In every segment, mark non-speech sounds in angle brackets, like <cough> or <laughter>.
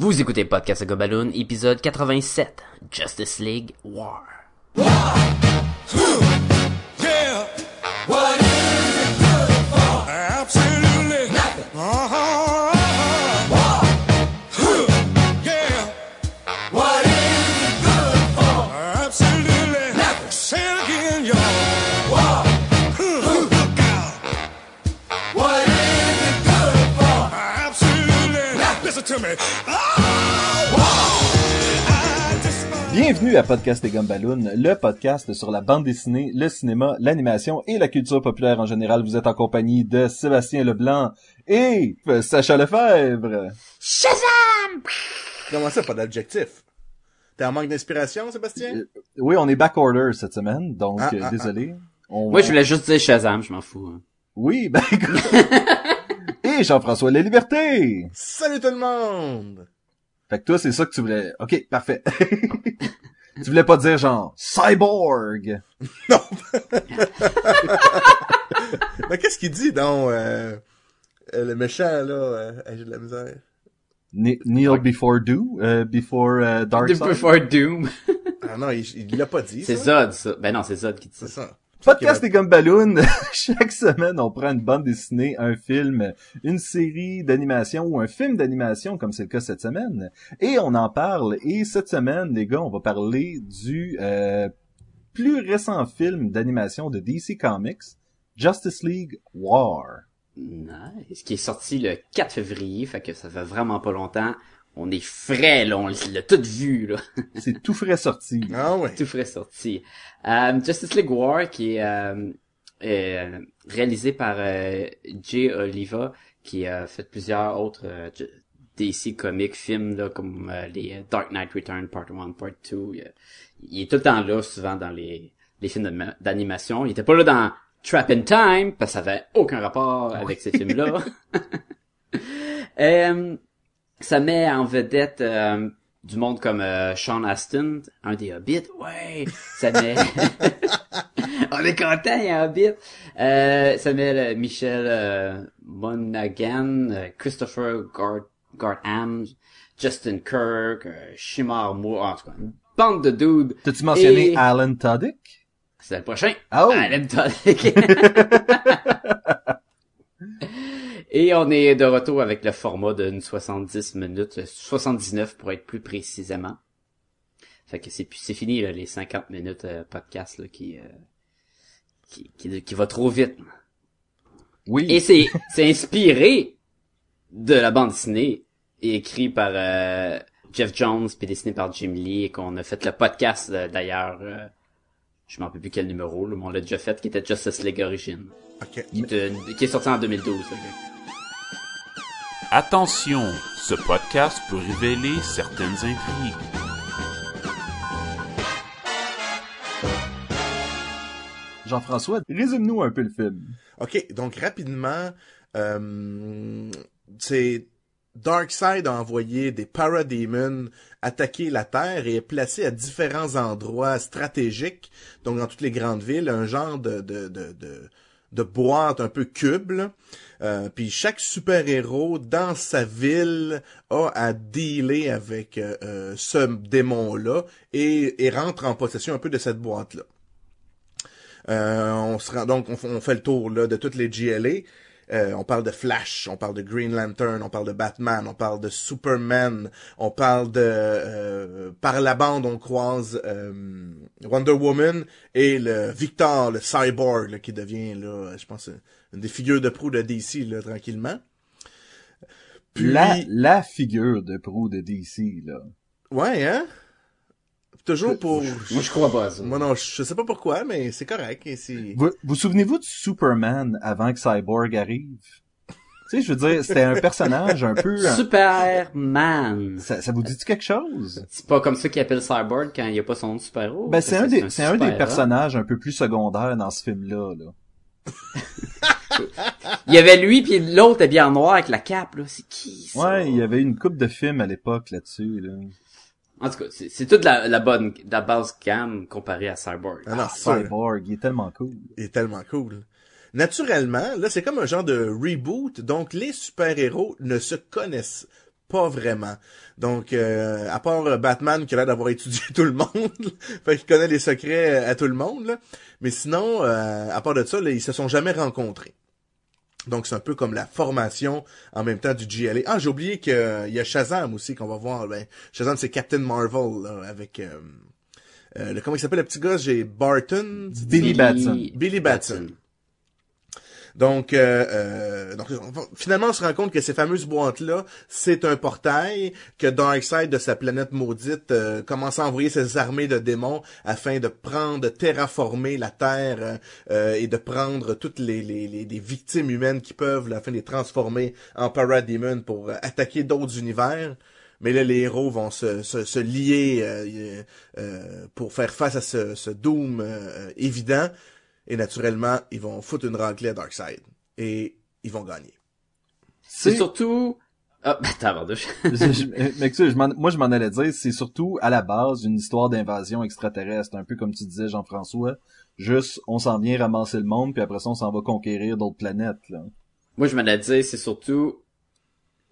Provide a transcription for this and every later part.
Vous écoutez Podcast Gobaloon, épisode 87, Justice League War. Bienvenue à Podcast et Gumballoon, le podcast sur la bande dessinée, le cinéma, l'animation et la culture populaire en général. Vous êtes en compagnie de Sébastien Leblanc et Sacha Lefebvre. Shazam! Comment ça, pas d'adjectif? T'es en manque d'inspiration, Sébastien? Euh, Oui, on est backorder cette semaine, donc Ah, euh, ah, désolé. On Moi, je voulais juste dire Shazam, je m'en fous. hein. Oui, ben <laughs> écoute. et Jean-François La Liberté. Salut tout le monde! Fait que toi, c'est ça que tu voulais. Ok, parfait. <laughs> tu voulais pas dire genre cyborg. <laughs> Non! Mais qu'est-ce qu'il dit, donc, euh, euh, le méchant, là, euh, j'ai de la misère? Ne- Kneel before do, euh, before uh, dark side? Before Doom. Ah non, il, il l'a pas dit, c'est ça? Zod, ça. Ben non, c'est Zod qui dit C'est ça. Podcast des Gumballoon, <laughs> chaque semaine on prend une bande dessinée, un film, une série d'animation ou un film d'animation comme c'est le cas cette semaine et on en parle et cette semaine les gars on va parler du euh, plus récent film d'animation de DC Comics, Justice League War. Nice. Qui est sorti le 4 février, fait que ça fait vraiment pas longtemps. On est frais, là, on l'a tout vu, là. <laughs> C'est tout frais sorti. Ah ouais. tout frais sorti. Euh, Justice League War, qui est euh, euh, réalisé par euh, Jay Oliva, qui a fait plusieurs autres euh, DC comics films, là, comme euh, les Dark Knight Return Part 1, Part 2. Il, il est tout le temps là, souvent, dans les, les films d'anima- d'animation. Il était pas là dans Trap in Time, parce que ça avait aucun rapport avec ces films-là. <laughs> <laughs> ça met en vedette euh, du monde comme euh, Sean Astin, un des Hobbits. Ouais, ça met... <laughs> On est content, il y a un Hobbit. Euh, ça met Michel euh, Monaghan, euh, Christopher Gard Gardham, Justin Kirk, Shimar Moore, en tout cas, une bande de dudes. T'as-tu mentionné Et- Alan Tudyk? C'est le prochain. Oh! Alan Tudyk. <laughs> Et on est de retour avec le format d'une 70 minutes, euh, 79 pour être plus précisément. Fait que c'est c'est fini là, les 50 minutes euh, podcast là, qui, euh, qui, qui qui va trop vite. Oui. Et c'est c'est inspiré de la bande dessinée et écrit par euh, Jeff Jones puis dessiné par Jim Lee et qu'on a fait le podcast euh, d'ailleurs. euh, je m'en rappelle plus quel numéro, là, mais on l'a déjà fait, qui était Justice League Origin, Ok. qui, était- qui est sorti en 2012. là. Attention, ce podcast peut révéler certaines intrigues. Jean-François, résume-nous un peu le film. Ok, donc rapidement, euh, c'est Darkseid a envoyé des parademons attaquer la Terre et est placé à différents endroits stratégiques, donc dans toutes les grandes villes, un genre de de de de, de boîte un peu cube. Euh, puis chaque super-héros dans sa ville a à dealer avec euh, euh, ce démon-là et, et rentre en possession un peu de cette boîte-là. Euh, on se rend, donc on, on fait le tour là, de toutes les GLA. Euh, on parle de Flash, on parle de Green Lantern, on parle de Batman, on parle de Superman, on parle de euh, par la bande on croise euh, Wonder Woman et le Victor, le cyborg là, qui devient là, je pense une des figures de proue de DC là tranquillement. Puis La, la figure de proue de DC, là. ouais hein, toujours pour Moi, je crois pas à ça. moi non, je sais pas pourquoi mais c'est correct et c'est Vous vous souvenez-vous de Superman avant que Cyborg arrive? Tu sais, je veux dire, c'était un personnage un peu... un- Superman. Ça, ça vous dit quelque chose? C'est pas comme ça qu'il appelle Cyborg quand il y a pas son nom de super-héros. Ben, c'est un des, c'est un des personnages un peu plus secondaires dans ce film-là, là. <laughs> Il y avait lui puis l'autre habillé en noir avec la cape là. C'est qui ça? Ouais, il y avait une coupe de films à l'époque là-dessus, là. En tout cas, c'est c'est toute la, la bonne, la base gamme comparée à Cyborg. Ah non, sûr. Cyborg, il est tellement cool. Il est tellement cool. Naturellement, là, c'est comme un genre de reboot, donc les super-héros ne se connaissent pas vraiment. Donc, euh, à part euh, Batman qui a l'air d'avoir <laughs> étudié tout le monde, <laughs> fait qu'il connaît les secrets euh, à tout le monde, là. mais sinon, euh, à part de ça, là, ils se sont jamais rencontrés. Donc, c'est un peu comme la formation en même temps du GLA. Ah, j'ai oublié qu'il y a Shazam aussi qu'on va voir. Ben, Shazam, c'est Captain Marvel, là, avec... euh, euh, le, comment il s'appelle le petit gars? J'ai Barton. Billy Batson. Billy Batson. Donc, euh, euh, donc, finalement, on se rend compte que ces fameuses boîtes-là, c'est un portail, que Darkseid, de sa planète maudite, euh, commence à envoyer ses armées de démons afin de prendre, de terraformer la Terre euh, et de prendre toutes les, victimes humaines qui peuvent, là, afin de les transformer en parademons pour attaquer d'autres univers. Mais là, les héros vont se, lier pour faire face à ce, ce doom évident. Et naturellement, ils vont foutre une raclée à Darkseid. Et ils vont gagner. C'est surtout... Ah, ben, tabarnouche. <laughs> je, moi je m'en allais dire, c'est surtout à la base une histoire d'invasion extraterrestre, un peu comme tu disais Jean-François. Juste, on s'en vient ramasser le monde, puis après ça on s'en va conquérir d'autres planètes. Là. Moi, je m'en ai dit, c'est surtout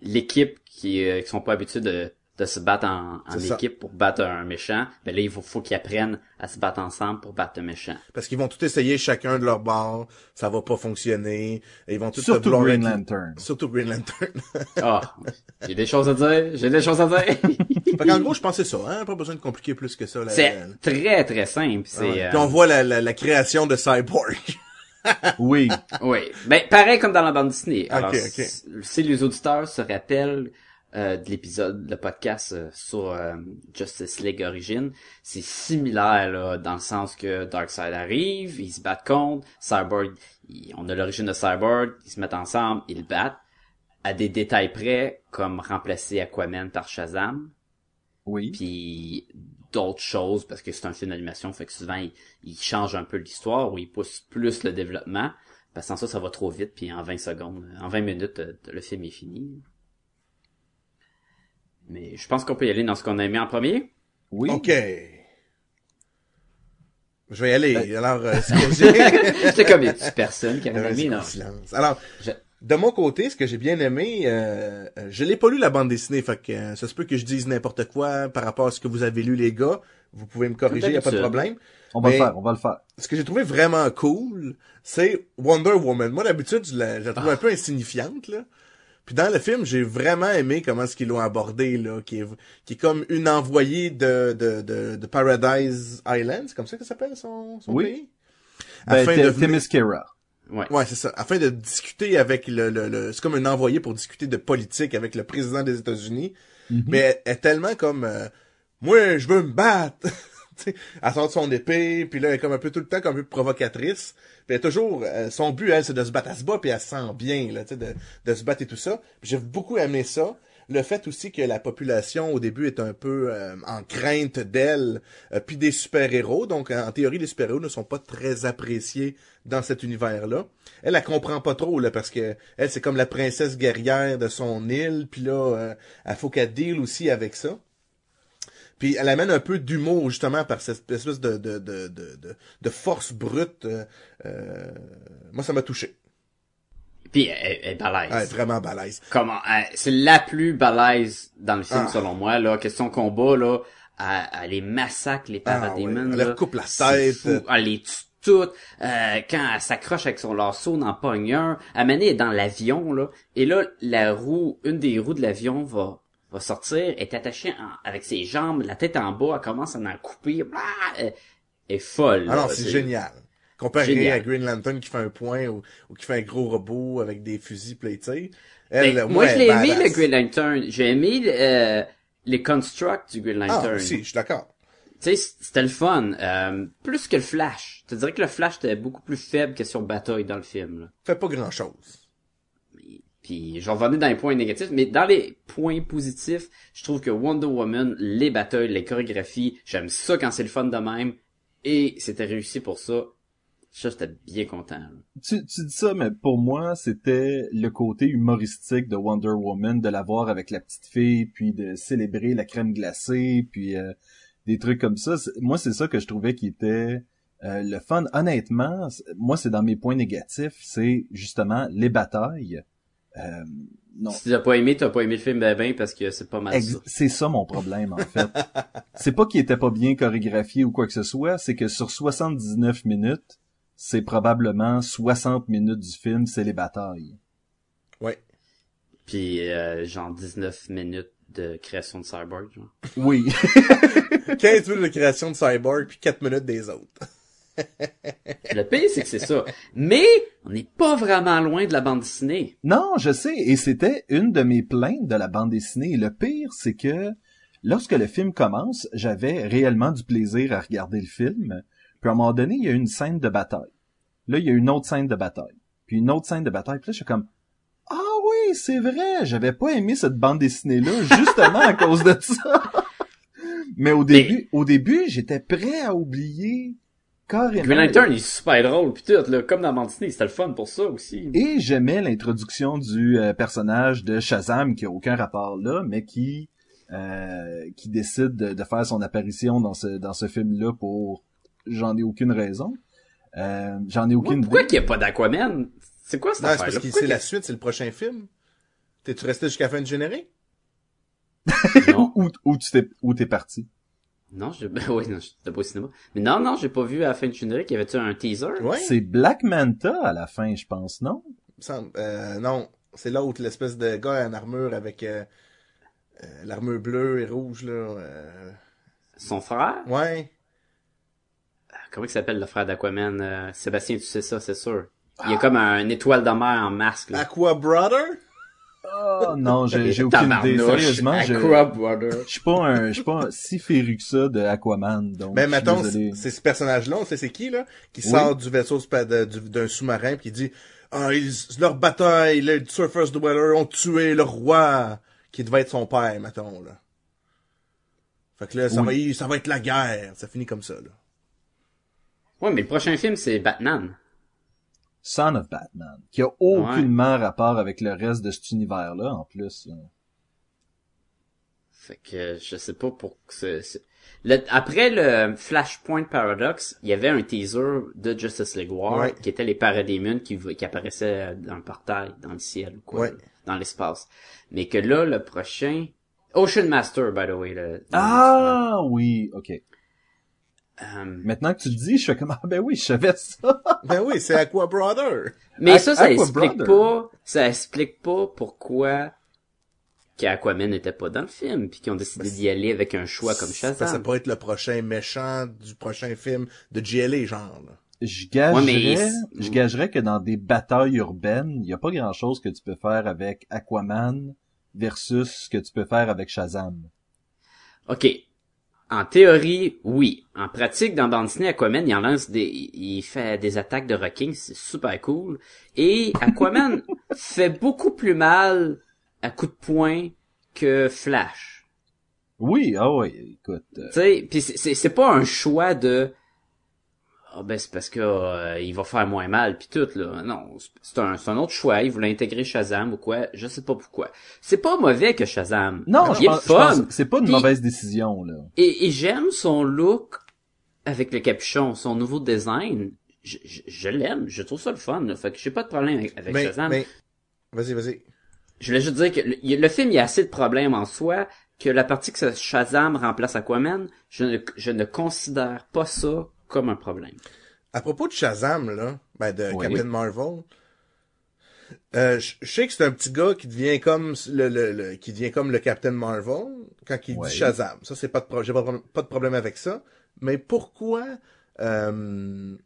l'équipe qui, euh, qui sont pas habitués de, de se battre en, en ça. équipe pour battre un méchant. Ben là, il faut, faut qu'ils apprennent à se battre ensemble pour battre le méchant. Parce qu'ils vont tout essayer chacun de leur bord. Ça va pas fonctionner. Et ils vont tout Surtout Green être- Lantern. Surtout Green Lantern. Ah, j'ai des choses à dire, j'ai des choses à dire. <laughs> fait qu'en gros, je pensais ça, hein. Pas besoin de compliquer plus que ça, c'est la- très très simple. C'est, Ouais. euh, Puis on voit la, la, la création de Cyborg. <laughs> Oui, Oui, ben pareil comme dans la bande dessinée. Alors, Ok, ok. si- si les auditeurs se rappellent euh, de l'épisode, le podcast euh, sur euh, Justice League Origin, c'est similaire là, dans le sens que Darkseid arrive, ils se battent contre, Cyborg, il- on a l'origine de Cyborg, ils se mettent ensemble, ils battent, à des détails près, comme remplacer Aquaman par Shazam, oui. puis d'autres choses parce que c'est un film d'animation fait que souvent il, il change un peu l'histoire ou il pousse plus le développement. Parce que sans ça ça va trop vite puis en 20 secondes en 20 minutes euh, le film est fini mais je pense qu'on peut y aller dans ce qu'on a aimé en premier Oui. OK. Je vais y aller. Alors, euh, ce que <laughs> j'ai... c'est comme a personne qui a Euh, aimé non? le silence. Alors, Je- de mon côté, ce que j'ai bien aimé, euh, euh, je l'ai pas lu la bande dessinée, fait que euh, ça se peut que je dise n'importe quoi par rapport à ce que vous avez lu, les gars. Vous pouvez me corriger, y a pas de problème. On va Mais- le faire, on va le faire. Ce que j'ai trouvé vraiment cool, c'est Wonder Woman. Moi, d'habitude, je la, je la trouve un peu insignifiante, là. Puis dans le film, j'ai vraiment aimé comment ce qu'ils l'ont abordé, là, qui est, qui est comme une envoyée de, de, de, de Paradise Island, c'est comme ça que ça s'appelle son, son Oui. pays? Ben, Afin de Themyscira. ouais, Ouais, c'est ça. Afin de discuter avec le, le, le- c'est comme un envoyé pour discuter de politique avec le président des États-Unis. Mhm. Mais elle, elle est tellement comme, euh, moi, je veux me battre. Tu sais, elle sort son épée, puis là, elle est comme un peu tout le temps comme un peu provocatrice. Puis elle toujours, euh, son but, elle, c'est de se battre. Elle se bat, puis elle se sent bien, là, de, de se battre et tout ça. J'ai beaucoup aimé ça. Le fait aussi que la population, au début, est un peu euh, en crainte d'elle, euh, puis des super-héros. Donc, en théorie, les super-héros ne sont pas très appréciés dans cet univers-là. Elle, elle comprend pas trop, là, parce que elle, c'est comme la princesse guerrière de son île, puis là, euh, elle faut qu'elle deal aussi avec ça. Puis elle amène un peu d'humour, justement, par cette espèce de, de, de, de, de, force brute. euh, euh, moi, ça m'a touché. puis elle, elle est balèze Elle est vraiment balèze. comment c'est la plus balèze dans le film Ah. selon moi là question combat là elle, elle les massacre les Ah, parademons ouais. Elle leur coupe la tête. fou. elle les tue toutes euh, quand elle s'accroche avec son lasso dans pogne un est dans l'avion là et là la roue une des roues de l'avion va va sortir est attachée en- avec ses jambes la tête en bas elle commence à en couper Blah! elle est folle Ah non, là. c'est génial. Comparé Génial. à Green Lantern qui fait un point ou, ou qui fait un gros robot avec des fusils platés. Ben, Elle, moi, je l'ai aimé, le Green Lantern. J'ai aimé euh, les constructs du Green Ah, Lantern. aussi, je suis d'accord. Tu sais, c'était le fun. Euh, plus que le Flash. Je te dirais que le Flash était beaucoup plus faible que sur Bataille dans le film. Là. Fait pas grand chose. Puis, je revenais dans les points négatifs, mais dans les points positifs, je trouve que Wonder Woman, les batailles, les chorégraphies, j'aime ça quand c'est le fun de même. Et c'était réussi pour ça. Ça, j'étais bien content. Tu, tu dis ça, mais pour moi, c'était le côté humoristique de Wonder Woman, de la voir avec la petite fille, puis de célébrer la crème glacée, puis euh, des trucs comme ça. Moi, c'est ça que je trouvais qui était euh, le fun. Honnêtement, moi, c'est dans mes points négatifs, c'est justement les batailles. Euh, non. Si tu l'as pas aimé, t'as pas aimé le film ben ben parce que c'est pas mal Ex- ça. C'est ça mon problème, en fait. <laughs> c'est pas qu'il était pas bien chorégraphié ou quoi que ce soit, c'est que sur 79 minutes, c'est probablement 60 minutes du film, c'est les batailles. Ouais. Puis euh, genre 19 minutes de création de Cyborg. Genre. Oui. <laughs> 15 minutes de création de Cyborg, puis 4 minutes des autres. Le pire, c'est que c'est ça. Mais on n'est pas vraiment loin de la bande dessinée. non, je sais, et c'était une de mes plaintes de la bande dessinée. Et le pire, c'est que lorsque le film commence, j'avais réellement du plaisir à regarder le film. Puis à un moment donné, il y a une scène de bataille. Là, il y a une autre scène de bataille. Puis une autre scène de bataille. Puis là, je suis comme, ah oui, c'est vrai, j'avais pas aimé cette bande dessinée-là, justement à cause de ça. <laughs> Mais au début, au début, j'étais prêt à oublier carrément. Green Lantern, il est super drôle pis tout, là, comme dans dessinée, c'était le fun pour ça aussi. Et j'aimais l'introduction du euh, personnage de Shazam qui a aucun rapport là, mais qui euh, qui décide de, de faire son apparition dans ce dans ce film-là pour j'en ai aucune raison. Euh, j'en ai Ouais, aucune pourquoi qu'il n'y a pas d'Aquaman? C'est quoi cette Non, c'est affaire-là? parce que Pourquoi c'est la suite, c'est le prochain film. T'es-tu resté jusqu'à la fin du générique? <laughs> Où, où tu t'es où t'es parti? Non, je... <laughs> ben oui, non, j'étais pas au cinéma. Mais non, non, j'ai pas vu à la fin du générique, y avait-tu un teaser? Ouais. C'est Black Manta à la fin, je pense, non? Euh, non, c'est l'autre, l'espèce de gars en armure avec euh, euh, l'armure bleue et rouge, là. euh, Son frère? Ouais. Comment il s'appelle le frère d'Aquaman? Euh, Sébastien, tu sais ça, c'est sûr. Il y a comme un étoile de mer en masque, là. Aqua Brother? Oh non, j'ai j'ai aucune idée. Sérieusement, je suis pas un je suis pas si féru que ça de Aquaman, donc. Ben, mettons, c'est ce personnage-là, on sait c'est qui, là, qui Oui. sort du vaisseau de- d'un sous-marin pis qui dit, ah, ils, leur bataille, les Surfers Dweller ont tué le roi, qui devait être son père, mettons, là. Fait que là, ça, va, ça va être la guerre. Ça finit comme ça, là. Ouais, mais le prochain film, c'est Batman. Son of Batman, qui a aucunement rapport avec le reste de cet univers-là, en plus. là. Fait que je sais pas pour que c'est- c'est- Le- après le Flashpoint Paradox, il y avait un teaser de Justice League War Ouais. qui était les Parademons qui, qui apparaissaient dans le portail, dans le ciel ou quoi, Ouais. dans l'espace. Mais que là, le prochain... Ocean Master, by the way. Le, Ah oui, ok. Euh, Maintenant que tu le dis, je fais comme ah ben oui, je savais ça. <laughs> Ben oui, c'est Aqua Brother. Mais ça, ça Aqua explique Brother. pas, ça explique pas pourquoi qu'Aquaman n'était pas dans le film, puis qu'ils ont décidé d'y aller avec un choix comme Ça, ça Shazam. pourrait être le prochain méchant du prochain film de GLA, genre, là. Je gagerais, Ouais, je gagerais que dans des batailles urbaines, il y a pas grand chose que tu peux faire avec Aquaman versus ce que tu peux faire avec Shazam. Ok. En théorie, oui. En pratique, dans bande dessinée, Aquaman, il en lance des, il fait des attaques de rocking, c'est super cool. Et Aquaman <laughs> fait beaucoup plus mal à coups de poing que Flash. Oui, ah oui, écoute. euh, Tu sais, c'est pas un choix de ah ben c'est parce que euh, il va faire moins mal puis tout là. Non, c'est- un c'est un autre choix, il voulait intégrer Shazam ou quoi, je sais pas pourquoi. C'est pas mauvais que Shazam. Non, il je est pense, je fun. pense c'est pas une mauvaise décision là. Et, et j'aime son look avec le capuchon, son nouveau design. Je, je, je l'aime, je trouve ça le fun. Là. Fait que j'ai pas de problème avec, avec Mais, Shazam. mais, vas-y, vas-y. Je voulais juste dire que le, le film, il y a assez de problèmes en soi que la partie que Shazam remplace Aquaman, je ne, je ne considère pas ça comme un problème. À propos de Shazam, là, ben de Oui. Captain Marvel, euh, je je sais que c'est un petit gars qui devient comme le, le, le- qui devient comme le Captain Marvel quand il Ouais. dit Shazam. Ça c'est pas de pro- j'ai pas, de problème- pas de problème avec ça. Mais pourquoi euh,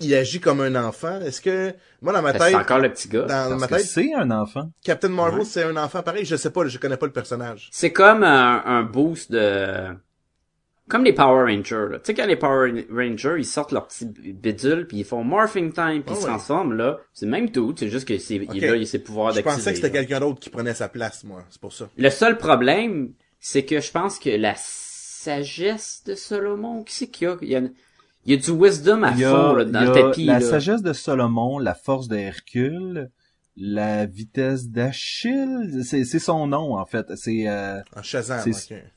il agit comme un enfant? Est-ce que moi dans ma que C'est tête, encore le petit gars? dans Parce ma tête, c'est un enfant. Captain Marvel Ouais. c'est un enfant pareil. Je sais pas, je connais pas le personnage. C'est comme un, un boost de... Comme les Power Rangers, là. Tu sais, quand les Power Rangers, ils sortent leur petit bidule, puis ils font morphing time, puis Ah ils se ouais. transforment, là. C'est le même tout, c'est juste que c'est, Ok. il, là, il a ses pouvoirs Je d'activer. pensais que c'était quelqu'un d'autre qui prenait sa place, moi. C'est pour ça. Le seul problème, c'est que je pense que la sagesse de Solomon, qui c'est qu'il y a? Il y a, il y a du wisdom à fond, là, dans le tapis, la là. sagesse de Solomon, la force de Hercule, la vitesse d'Achille, c'est c'est son nom en fait. C'est euh, En Shazam.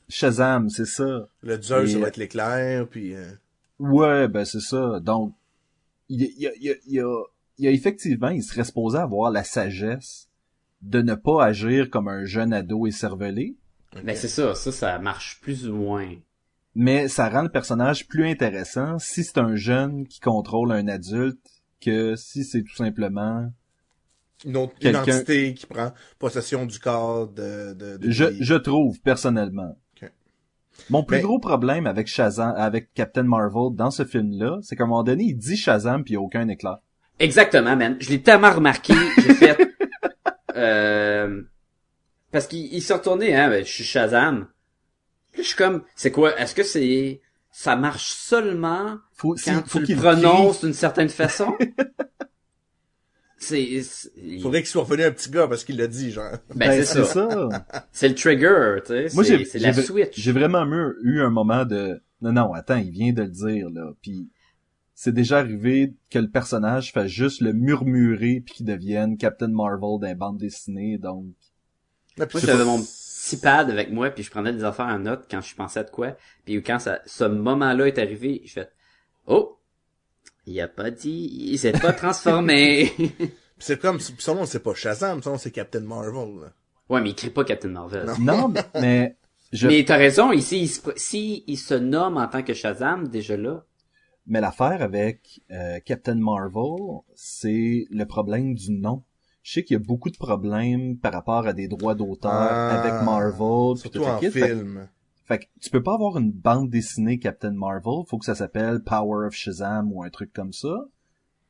Shazam, c'est ça. Le Zeus, Et- ça va être l'éclair, puis... euh, Ouais, ben c'est ça. Donc, il y a, il y a, il y a, il y a effectivement, il serait supposé avoir la sagesse de ne pas agir comme un jeune ado écervelé, Ben c'est ça, ça, ça marche plus ou moins. mais ça rend le personnage plus intéressant si c'est un jeune qui contrôle un adulte que si c'est tout simplement Une autre Quelqu'un- identité qui prend possession du corps de... de, de je, je trouve personnellement. Mon plus Mais- gros problème avec Shazam, avec Captain Marvel dans ce film-là, c'est qu'à un moment donné, il dit Shazam puis il y a aucun éclat. Exactement, man. Je l'ai tellement remarqué, j'ai <laughs> fait... Euh... Parce qu'il il s'est retourné, hein, ben, je suis Shazam. Puis je suis comme, c'est quoi, est-ce que c'est... Ça marche seulement Faut, quand s'il- faut tu le qu'il prononces d'une certaine façon? <laughs> c'est... Faudrait qu'il soit revenu un petit gars parce qu'il l'a dit, genre. Ben, Ben, c'est ça. ça. <laughs> C'est le trigger, tu sais. Moi, c'est- j'ai c'est j'ai la switch. J'ai vraiment eu, un moment de non non attends il vient de le dire là puis c'est déjà arrivé que le personnage fait juste le murmurer puis qu'il devienne Captain Marvel d'un bande dessinée donc Moi, j'avais pas- mon petit pad avec moi, puis je prenais des affaires en note quand je pensais à de quoi. Puis quand ça, ce moment-là est arrivé, je fais « Oh! Il a pas dit... Il s'est pas <laughs> transformé! C'est comme, son nom c'est pas Shazam, son nom c'est Captain Marvel. là. » Ouais, mais il crie pas Captain Marvel. non mais- <laughs> mais je Mais t'as raison, ici, il se, si il se nomme en tant que Shazam, déjà là, mais l'affaire avec euh, Captain Marvel c'est le problème du nom je sais qu'il y a beaucoup de problèmes par rapport à des droits d'auteur Ah, avec Marvel Surtout en kit. Fait- film. Fait que tu peux pas avoir une bande dessinée Captain Marvel, faut que ça s'appelle Power of Shazam ou un truc comme ça.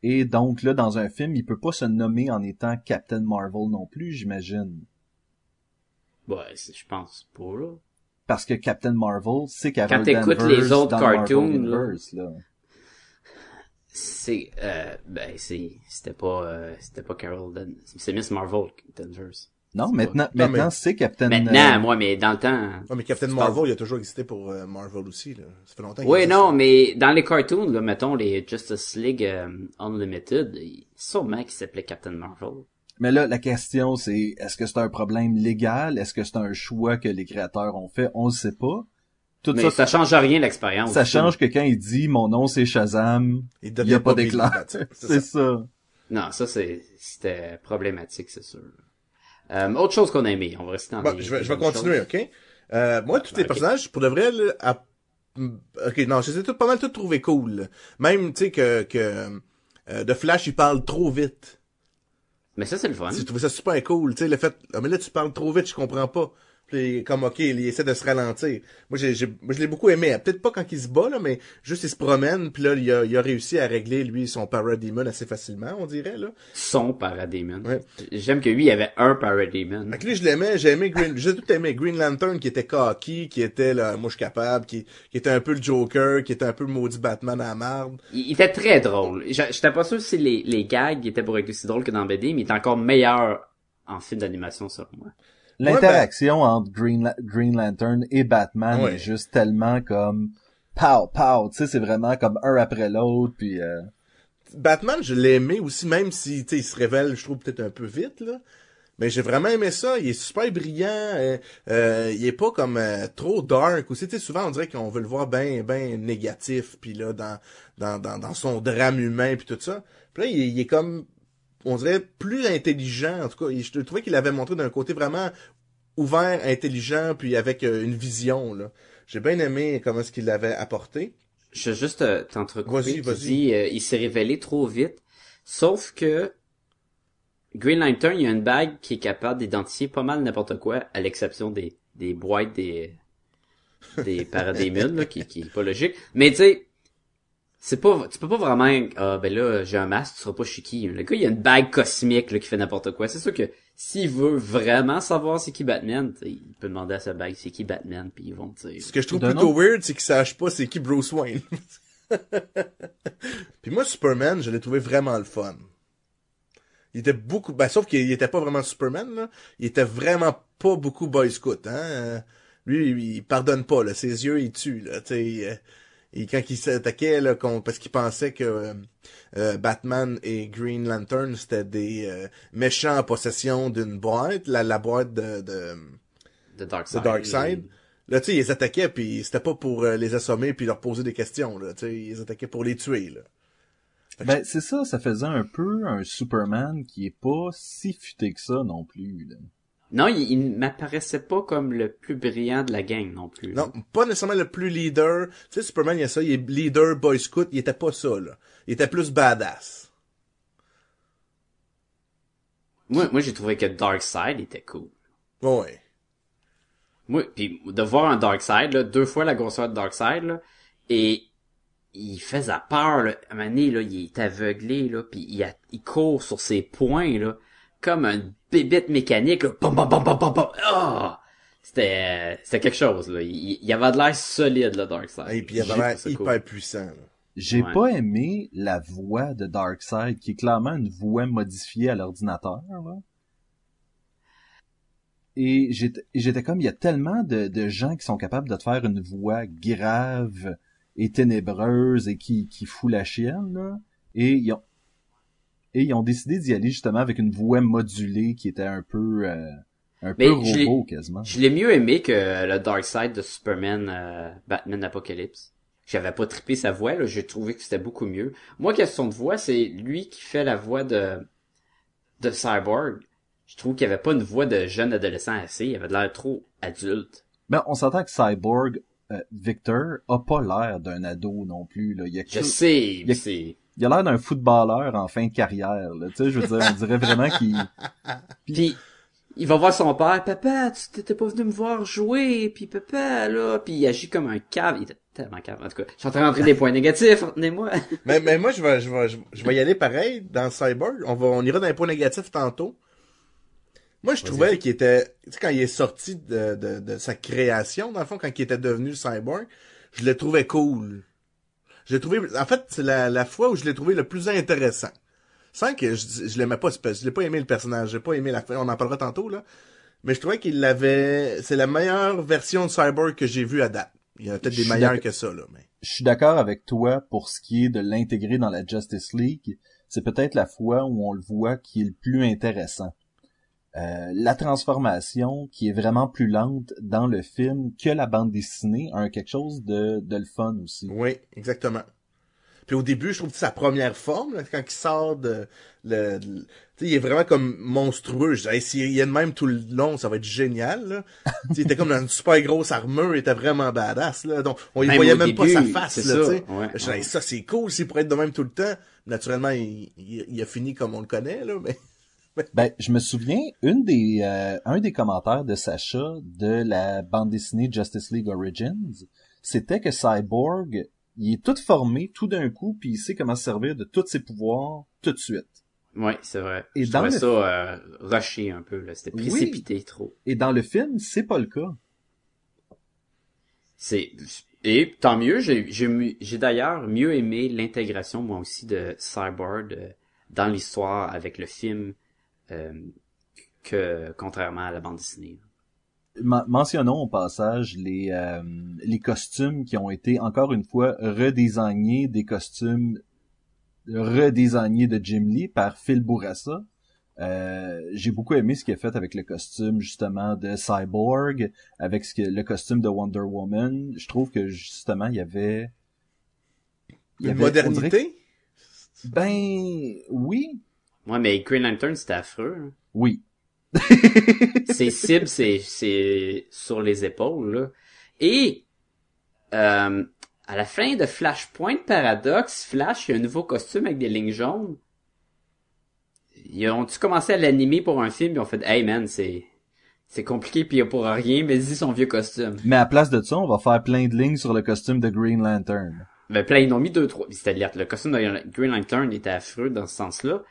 Et donc là, dans un film, il peut pas se nommer en étant Captain Marvel non plus, j'imagine. ouais, je pense pas, là. Parce que Captain Marvel, c'est Carol Quand t'écoutes les autres cartoons, là. Là. C'est, euh, ben, c'est, c'était pas, euh, c'était pas Carol Dan- c'est Miss Marvel, Danvers. Non, maintenant, Non, maintenant mais- c'est Captain... Maintenant, euh, moi, mais dans le temps, Ouais, mais Captain Marvel, parles- il a toujours existé pour euh, Marvel aussi, là. Ça fait longtemps qu'il Oui, non, mais dans les cartoons, là, mettons les Justice League euh, Unlimited, il- sûrement qu'il s'appelait Captain Marvel. Mais là, la question, c'est est-ce que c'est un problème légal? Est-ce que c'est un choix que les créateurs ont fait? On le sait pas. Tout Mais ça, ça, change rien l'expérience. ça change que quand il dit « Mon nom, c'est Shazam Il il devient y a pas d'éclat. Batson. <laughs> », c'est C'est ça. ça. Non, ça c'est c'était problématique, c'est sûr. Euh, autre chose qu'on a aimé, on va rester dans Bon, les- je vais, les je vais continuer, choses. ok? Euh, moi, tous les Ok. personnages, pour de vrai, là, à- ok, non, je les ai tous pas mal tous trouvés cool. Même, tu sais, que, que euh, The Flash, il parle trop vite. Mais ça c'est le fun. J'ai trouvé ça super cool, tu sais, le fait, ah, mais là, tu parles trop vite, je comprends pas. Puis, comme, ok, il essaie de se ralentir. Moi, j'ai, j'ai- moi, je l'ai beaucoup aimé. Peut-être pas quand il se bat, là, mais juste il se promène, puis là, il a, il a réussi à régler, lui, son parademon assez facilement, on dirait, là. Son Parademon. Ouais. J'aime que lui, il avait un Parademon. Que lui, je l'aimais, j'ai aimé Green, j'ai tout aimé Green Lantern qui était cocky, qui était là, moi je suis capable, qui, qui était un peu le Joker, qui était un peu le maudit Batman à la marde. Il, il était très drôle. J'étais pas sûr si les, les gags étaient pour être aussi drôles que dans BD, mais il est encore meilleur en film d'animation selon moi. L'interaction entre Green, Green Lantern et Batman Ouais. est juste tellement comme pow pow, tu sais, c'est vraiment comme un après l'autre, puis euh, Batman, je l'ai aimé aussi, même si, tu sais, il se révèle, je trouve, peut-être un peu vite, là. Mais j'ai vraiment aimé ça, il est super brillant, euh, euh, il est pas comme euh, trop dark aussi, tu sais, souvent on dirait qu'on veut le voir ben ben négatif, puis là, dans, dans, dans, dans son drame humain, puis tout ça. Puis là, il est comme, on dirait, plus intelligent, en tout cas, je trouvais qu'il avait montré d'un côté vraiment ouvert, intelligent, puis avec euh, une vision, là. J'ai bien aimé comment est-ce qu'il l'avait apporté. Je vais juste euh, t'entrecouper. Vas-y, Tu vas-y. dis, euh, il s'est révélé trop vite. Sauf que Green Lantern, il y a une bague qui est capable d'identifier pas mal n'importe quoi, à l'exception des, des boîtes des, des <laughs> là, qui, qui est pas logique. Mais tu sais, c'est pas, tu peux pas vraiment, ah, ben là, j'ai un masque, tu seras pas chiqui. Le gars, il y a une bague cosmique, là, qui fait n'importe quoi. C'est sûr que s'il veut vraiment savoir c'est qui Batman, tu sais, il peut demander à sa bague c'est qui Batman, puis ils vont te dire. Ce que je trouve plutôt weird, c'est qu'il sache pas c'est qui Bruce Wayne. <laughs> Puis moi, Superman, je l'ai trouvé vraiment le fun. Il était beaucoup, ben, sauf qu'il était pas vraiment Superman, là. Il était vraiment pas beaucoup Boy Scout, hein. Euh, Lui, il il pardonne pas, là. Ses yeux, il tue, là. Tu sais, euh, et quand il s'attaquait, là, parce qu'il pensait que euh, euh, Batman et Green Lantern, c'était des euh, méchants en possession d'une boîte, la, la boîte de, de The Dark The Side. Dark Side. Là, tu sais, ils les attaquaient, puis c'était pas pour euh, les assommer puis leur poser des questions, là. Tu sais, ils les attaquaient pour les tuer, là. Ben, c'est ça, ça faisait un peu un Superman qui est pas si futé que ça non plus. là. Non, il, il m'apparaissait pas comme le plus brillant de la gang non plus. Non, pas nécessairement le plus leader. Tu sais, Superman, il y a ça, il est leader, boy scout, il était pas ça, là. Il était plus badass. Moi, moi j'ai trouvé que Darkseid était cool. Ouais. Moi, puis de voir un Darkseid, là, deux fois la grosseur de Darkseid, là, et il faisait peur, là. À un moment donné, là, il est aveuglé, là, puis il, a- il court sur ses poings, là, comme un bébête mécanique, là. Pom, pom, pom, pom, pom, pom. Ah! C'était, c'était quelque chose, là. Il, il avait de l'air solide, là, Darkseid. Et puis il avait l'air hyper cool. puissant, là. J'ai Ouais. pas aimé la voix de Darkseid, qui est clairement une voix modifiée à l'ordinateur. là. Et j'étais et j'étais comme, il y a tellement de, de gens qui sont capables de te faire une voix grave et ténébreuse et qui, qui fout la chienne, là. Et ils ont, et ils ont décidé d'y aller justement avec une voix modulée qui était un peu, euh, un Mais peu robot quasiment. Je l'ai mieux aimé que le Darkseid de Superman, euh, Batman Apocalypse. J'avais pas trippé sa voix, là. J'ai trouvé que c'était beaucoup mieux. Moi, question de voix, c'est lui qui fait la voix de, de Cyborg. Je trouve qu'il avait pas une voix de jeune adolescent assez. Il avait de l'air trop adulte. Ben, on s'entend que Cyborg, euh, Victor, a pas l'air d'un ado non plus, là. Il y a Je que- sais, Il y a- c'est... il a l'air d'un footballeur en fin de carrière, là. Tu sais, je veux dire, on dirait vraiment qu'il, <laughs> Puis, il va voir son père. Papa, tu t'étais pas venu me voir jouer. Puis papa, là. Puis il agit comme un cave. Il était tellement cave. En tout cas, je suis en train d'entrer des points négatifs. Retenez-moi. <laughs> mais, mais moi, je vais, je vais, je, je vais y aller pareil dans Cyborg. On va, on ira dans les points négatifs tantôt. Moi, je trouvais qu'il était, tu sais, quand il est sorti de, de, de sa création, dans le fond, quand il était devenu Cyborg, je le trouvais cool. Je l'ai trouvé, en fait, c'est la, la fois où je l'ai trouvé le plus intéressant. Sans que je, je l'aimais pas, je l'ai pas aimé le personnage, j'ai pas aimé la fin, on en parlera tantôt, là. Mais je trouvais qu'il l'avait, c'est la meilleure version de Cyborg que j'ai vue à date. Il y en a peut-être des d'accord. que ça, là, mais. je suis d'accord avec toi pour ce qui est de l'intégrer dans la Justice League. C'est peut-être la fois où on le voit qui est le plus intéressant. Euh, la transformation qui est vraiment plus lente dans le film que la bande dessinée a quelque chose de, de le fun aussi. Oui, exactement. Puis au début, je trouve que sa première forme, là, quand il sort de... Le, de- tu sais, il est vraiment comme monstrueux. Je disais, hey, s'il y a de même tout le long, ça va être génial. Là. <laughs> Tu sais, il était comme dans une super grosse armure, il était vraiment badass. Là. Donc, on y Même voyait même pas sa face. Là, ça, tu sais. ouais, Je disais, ouais. hey, ça, c'est cool s'il pourrait être de même tout le temps. Naturellement, il, il, il a fini comme on le connaît. Là, mais... <laughs> Ben, je me souviens, une des, euh, un des commentaires de Sacha de la bande dessinée Justice League Origins, c'était que Cyborg, il est tout formé tout d'un coup, puis il sait comment se servir de tous ses pouvoirs tout de suite. Ouais, c'est vrai. Et je dans le- ça euh, rushé un peu, là. C'était Oui. précipité trop. Et dans le film, c'est pas le cas. C'est et tant mieux. J'ai d'ailleurs mieux aimé l'intégration moi aussi de Cyborg euh, dans l'histoire avec le film que contrairement à la bande dessinée. Men- mentionnons au passage les, euh, les costumes qui ont été encore une fois redésignés, des costumes redésignés de Jim Lee par Phil Bourassa. Euh, j'ai beaucoup aimé ce qu'il a fait avec le costume justement de Cyborg, avec ce que, le costume de Wonder Woman. Je trouve que justement il y avait il y Une avait- modernité? Ben oui, Ouais, mais Green Lantern c'était affreux. hein. oui. <laughs> Ses cibles c'est c'est sur les épaules là. Et euh, à la fin de Flashpoint Paradox, Flash il y a un nouveau costume avec des lignes jaunes. Ils ont-tu commencé à l'animer pour un film, ils ont fait Hey man, c'est c'est compliqué puis il pour rien, mais dis son vieux costume. Mais à place de ça, on va faire plein de lignes sur le costume de Green Lantern. Ben plein, ils ont mis deux, trois. C'était. Le costume de Green Lantern était affreux dans ce sens-là.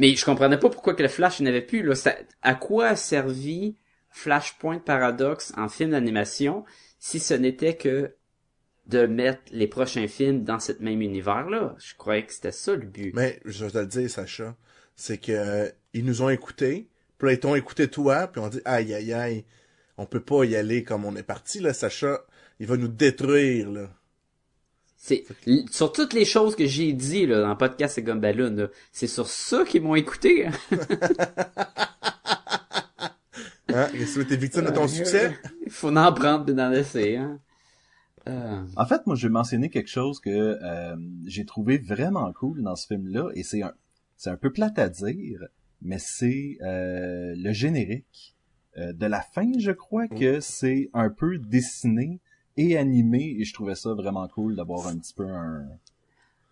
Mais je comprenais pas pourquoi que le Flash n'avait plus, là. À quoi a servi Flashpoint Paradox en film d'animation si ce n'était que de mettre les prochains films dans cette même univers-là? Je croyais que c'était ça le but. Mais je vais te le dire, Sacha, c'est que euh, ils nous ont écoutés, puis là, ils t'ont écouté toi, puis on dit aïe aïe aïe, on peut pas y aller comme on est parti là, Sacha, il va nous détruire là. C'est sur toutes les choses que j'ai dit là, dans le podcast C'est comme Balloon, là, c'est sur ça qu'ils m'ont écouté. <laughs> hein? Que t'es victime de ton succès? Il faut en prendre puis d'en laisser. Hein. Euh, En fait, moi, je vais mentionner quelque chose que euh, j'ai trouvé vraiment cool dans ce film-là, et c'est un, c'est un peu plate à dire, mais c'est euh, le générique euh, de la fin. Je crois que c'est un peu dessiné et animé, et je trouvais ça vraiment cool d'avoir un petit peu un,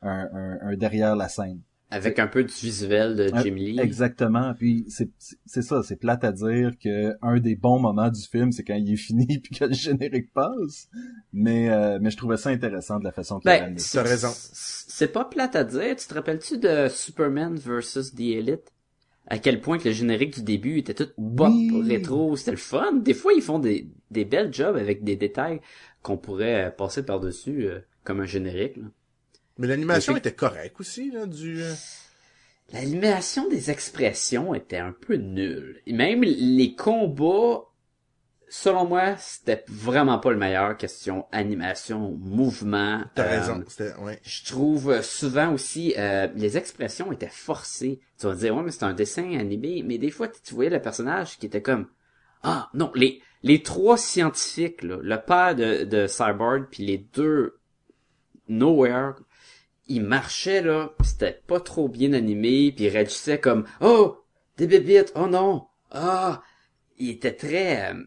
un, un- un derrière la scène. avec un peu du visuel de Euh, Jim Lee. Exactement. Puis c'est ça, c'est plate à dire que un des bons moments du film, c'est quand il est fini <laughs> puis que le générique passe. Mais euh, mais je trouvais ça intéressant de la façon qu'il a Ben. T'as raison. C'est pas plate à dire. Tu te rappelles-tu de Superman versus The Elite? À quel point que le générique du début était tout pop, Oui. rétro, c'était le fun. Des fois, ils font des, des belles jobs avec des détails qu'on pourrait euh, passer par-dessus euh, comme un générique. là. Mais l'animation était correcte aussi, là, du... euh, L'animation des expressions était un peu nulle. Et même les combats, selon moi, c'était vraiment pas le meilleur question animation, mouvement. T'as euh, raison, c'était... Ouais. Je trouve souvent aussi euh, les expressions étaient forcées. Tu vas dire ouais mais c'est un dessin animé, mais des fois tu voyais le personnage qui était comme ah non les les trois scientifiques là, le père de de Cyborg puis les deux Nowhere ils marchaient là, c'était pas trop bien animé, puis ils réagissaient comme oh des bébites, oh non ah il était très euh,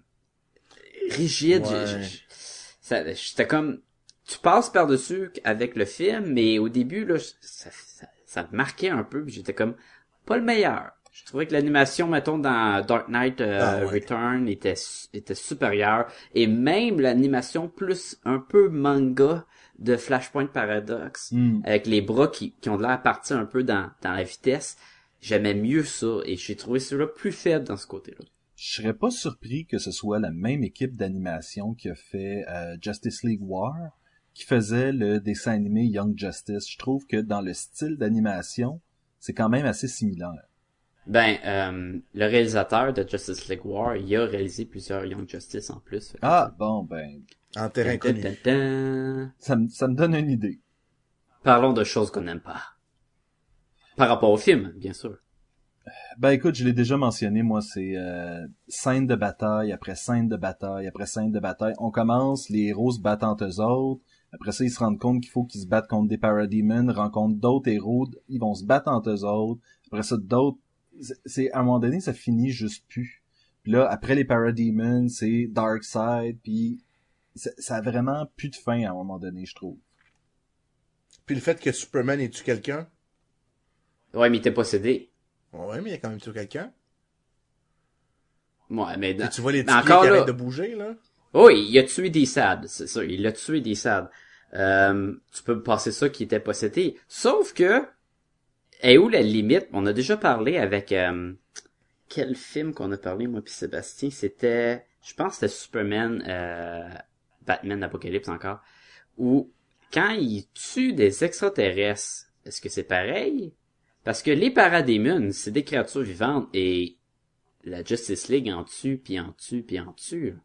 rigide. Ouais. J'étais comme tu passes par-dessus avec le film, mais au début, là, ça, ça, ça me marquait un peu, puis j'étais comme pas le meilleur. Je trouvais que l'animation, mettons, dans Dark Knight euh, Ah ouais. Return était, était supérieure, et même l'animation plus un peu manga de Flashpoint Paradox, Hmm. avec les bras qui, qui ont l'air partis un peu dans, dans la vitesse, j'aimais mieux ça, et j'ai trouvé celui-là plus faible dans ce côté-là. Je serais pas surpris que ce soit la même équipe d'animation qui a fait euh, Justice League War, qui faisait le dessin animé Young Justice. Je trouve que dans le style d'animation, c'est quand même assez similaire. Ben, euh, le réalisateur de Justice League War, il a réalisé plusieurs Young Justice en plus. Ah, bon, ben, En terrain connu. ça, me- ça me donne une idée. Parlons de choses qu'on n'aime pas. Par rapport au film, bien sûr. Ben écoute, je l'ai déjà mentionné, moi, c'est euh, scène de bataille après scène de bataille après scène de bataille. On commence, les héros se battent entre eux autres. Après ça, ils se rendent compte qu'il faut qu'ils se battent contre des parademons, rencontrent d'autres héros, ils vont se battre entre eux autres. Après ça, d'autres... c'est- C'est à un moment donné, ça finit juste plus. Puis là, après les parademons, c'est Darkseid, puis ça ça a vraiment plus de fin à un moment donné, je trouve. Puis le fait que Superman ait tué quelqu'un? Ouais, mais il était possédé. Ouais, mais il a quand même tué quelqu'un. Ouais, mais... Et tu vois les petits qui là- arrêtent de bouger, là? Oh, il a tué des SAD, c'est ça, il a tué des SAD. Euh, tu peux passer ça qui était possédé. Sauf que, est où la limite? On a déjà parlé avec, euh, quel film qu'on a parlé, moi puis Sébastien? C'était, je pense que c'était Superman, euh, Batman Apocalypse encore, où, quand il tue des extraterrestres, est-ce que c'est pareil? Parce que les paradémons, c'est des créatures vivantes et la Justice League en tue, puis en tue, puis en tue.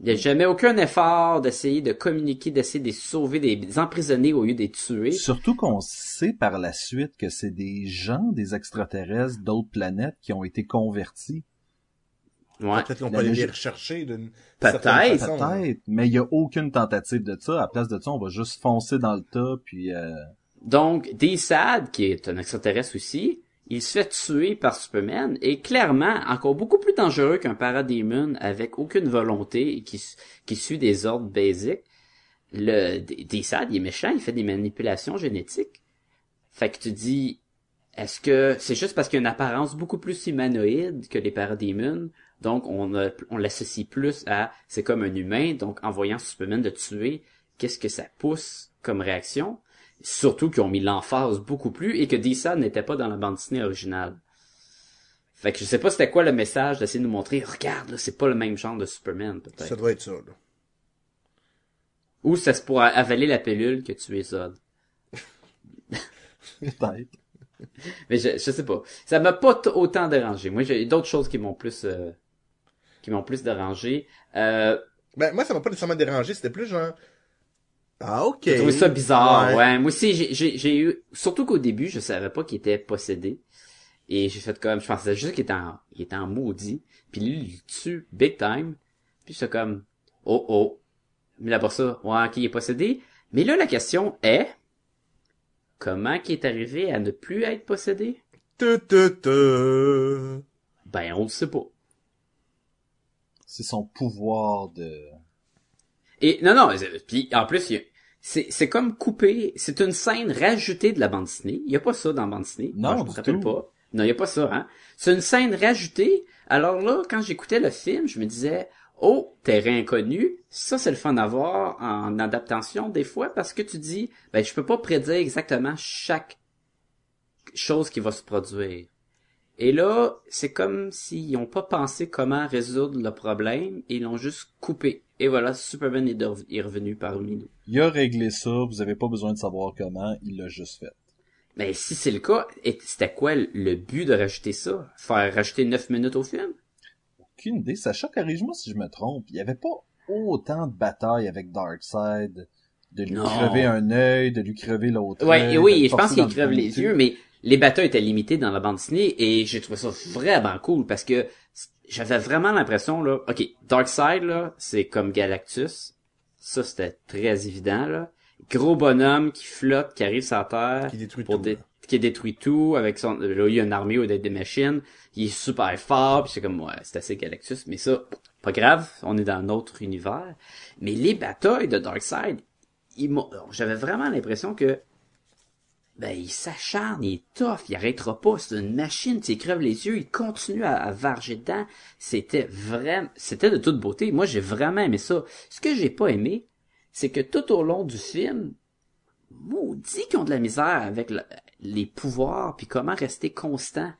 Il n'y a jamais aucun effort d'essayer de communiquer, d'essayer de les sauver, de les emprisonner au lieu de les tuer. Surtout qu'on sait par la suite que c'est des gens, des extraterrestres d'autres planètes qui ont été convertis. Ouais. Peut-être qu'on La peut aller les rechercher d'une Peut-être, certaine façon. Peut-être, mais il y a aucune tentative de ça. À place de ça, on va juste foncer dans le tas, puis euh, Donc, D-Sad, qui est un extraterrestre aussi, il se fait tuer par Superman, et clairement, encore beaucoup plus dangereux qu'un paradémon avec aucune volonté et qui, suit des ordres basiques. Le D- D-Sad, il est méchant, il fait des manipulations génétiques. Fait que tu dis, est-ce que c'est juste parce qu'il a une apparence beaucoup plus humanoïde que les paradémons, donc on, on l'associe plus à c'est comme un humain, donc en voyant Superman de tuer, qu'est-ce que ça pousse comme réaction? Surtout qu'ils ont mis l'emphase beaucoup plus et que D-Sad n'était pas dans la bande dessinée originale. Fait que je sais pas c'était quoi le message d'essayer de nous montrer, regarde, là, c'est pas le même genre de Superman, Ça peut-être. doit être ça, là. Ou ça se pourrait avaler la pilule que tu es Zod. <laughs> peut-être. Mais je, je sais pas. Ça m'a pas autant dérangé. Moi, j'ai d'autres choses qui m'ont plus, euh, qui m'ont plus dérangé. Euh, Ben, moi, ça m'a pas nécessairement dérangé, c'était plus genre... Ah, ok. J'ai trouvé ça bizarre, ouais. Ouais. Moi aussi, j'ai- j'ai j'ai eu... Surtout qu'au début, je savais pas qu'il était possédé. Et j'ai fait comme... Je pensais juste qu'il était en, il était en maudit. Puis lui, il le tue big time. Puis c'est comme... Oh, oh. Mais là, pour ça, ouais, qui est possédé. Mais là, la question est, comment qui est arrivé à ne plus être possédé? Tu, tu, tu. Ben, on le sait pas. C'est son pouvoir de... Et non, non, puis en plus, il y a- c'est c'est comme coupé, c'est une scène rajoutée de la bande dessinée. Il y a pas ça dans la bande dessinée. Non, je me rappelle tout. pas. Non, il y a pas ça, hein. C'est une scène rajoutée. Alors là, quand j'écoutais le film, je me disais, oh, terrain inconnu, ça c'est le fun à voir en adaptation des fois parce que tu dis, ben je peux pas prédire exactement chaque chose qui va se produire. Et là, c'est comme s'ils ont pas pensé comment résoudre le problème et ils l'ont juste coupé. Et voilà, Superman est, de- est revenu parmi nous. Il a réglé ça, vous avez pas besoin de savoir comment, il l'a juste fait. Mais si c'est le cas, c'était quoi le but de rajouter ça? Faire rajouter 9 minutes au film? Aucune idée. Sacha, corrige-moi si je me trompe. Il y avait pas autant de batailles avec Darkseid, de lui Non. crever un œil, de lui crever l'autre Ouais, œil, oui, le je pense qu'il crève les yeux, mais les batailles étaient limitées dans la bande dessinée et j'ai trouvé ça vraiment cool parce que j'avais vraiment l'impression, là, ok, Darkseid, là, c'est comme Galactus. Ça, c'était très évident, là. Gros bonhomme qui flotte, qui arrive sur la Terre. Qui détruit pour tout, dé- qui détruit tout avec son, là, il y a une armée ou des, des machines. Il est super fort, puis c'est comme, ouais, c'est assez Galactus, mais ça, pas grave, on est dans un autre univers. Mais les batailles de Darkseid, ils m'ont- j'avais vraiment l'impression que ben il s'acharne, il est tough, il arrêtera pas, c'est une machine, tu crève les yeux, il continue à, varger dedans. C'était vraiment, c'était de toute beauté. Moi, j'ai vraiment aimé ça. Ce que j'ai pas aimé, c'est que tout au long du film, maudit qu'ils ont de la misère avec le- les pouvoirs puis comment rester constant.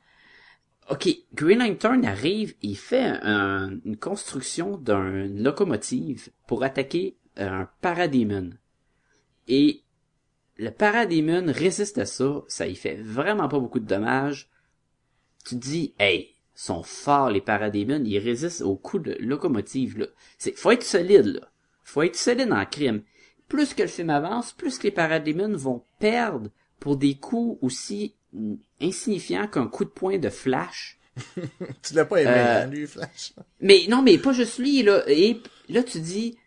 Ok, Green Lantern arrive, il fait un- une construction d'une locomotive pour attaquer un paradémon. Et le paradémon résiste à ça, ça y fait vraiment pas beaucoup de dommages. Tu te dis, hey, ils sont forts les paradémons, ils résistent aux coups de locomotive, là. C'est, faut être solide, là. Faut être solide en crime. Plus que le film avance, plus que les paradémons vont perdre pour des coups aussi insignifiants qu'un coup de poing de flash. <laughs> Tu l'as pas aimé, Euh, lui, Flash? Mais non, mais pas juste lui, là. Et là, tu dis,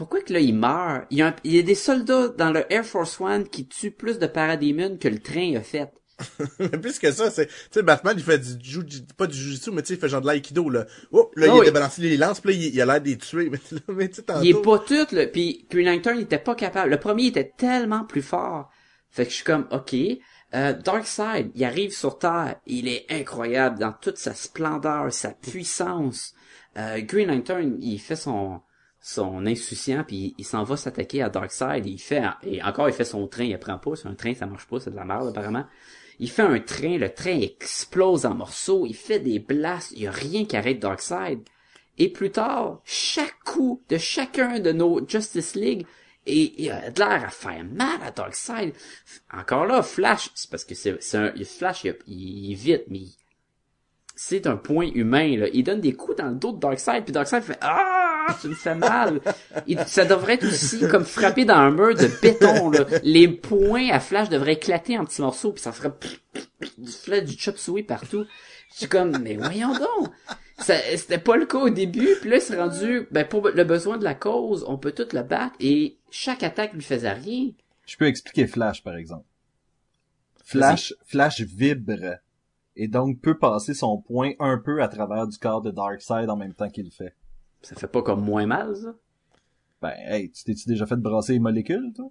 pourquoi que là, il meurt? Il y a, un- il y a des soldats dans le Air Force One qui tuent plus de paradémons que le train a fait. <laughs> Mais plus que ça, c'est, tu sais, Batman, il fait du jiu pas du jujitsu, mais tu sais, il fait genre de l'aïkido, là. Oh, là, il a débalancé les lances, puis là, il, il a l'air des tuer, <laughs> mais, tu sais, tantôt. Il est pas tout, là. Puis Green Lantern, il était pas capable. Le premier était tellement plus fort. Fait que je suis comme, ok. Euh, Darkseid, il arrive sur Terre. Il est incroyable dans toute sa splendeur, sa puissance. Euh, Green Lantern, il fait son son insouciant puis il s'en va s'attaquer à Darkseid. Il fait et encore il fait son train, il prend pas. C'est un train, ça marche pas, c'est de la merde apparemment. Il fait un train, le train explose en morceaux. Il fait des blasts. Il y a rien qui arrête Darkseid. Et plus tard, chaque coup de chacun de nos Justice League et il a de l'air à faire mal à Darkseid. Encore là, Flash, c'est parce que c'est un Flash, il, il vite, mais c'est un point humain là. Il donne des coups dans le dos de Darkseid, puis Darkseid fait ah, tu me fais mal. Il- ça devrait être aussi comme frapper dans un mur de béton là. Les points à Flash devraient éclater en petits morceaux, puis ça ferait du flash du chop suey partout. Je suis comme mais voyons donc. C'était pas le cas au début, puis là c'est rendu ben pour le besoin de la cause, on peut tout le battre et chaque attaque lui faisait rien. Je peux expliquer Flash, par exemple. Flash, Flash vibre et donc peut passer son point un peu à travers du corps de Darkseid en même temps qu'il le fait. Ça fait pas comme moins mal ça? Ben, hey, tu t'es-tu déjà fait brasser les molécules, toi?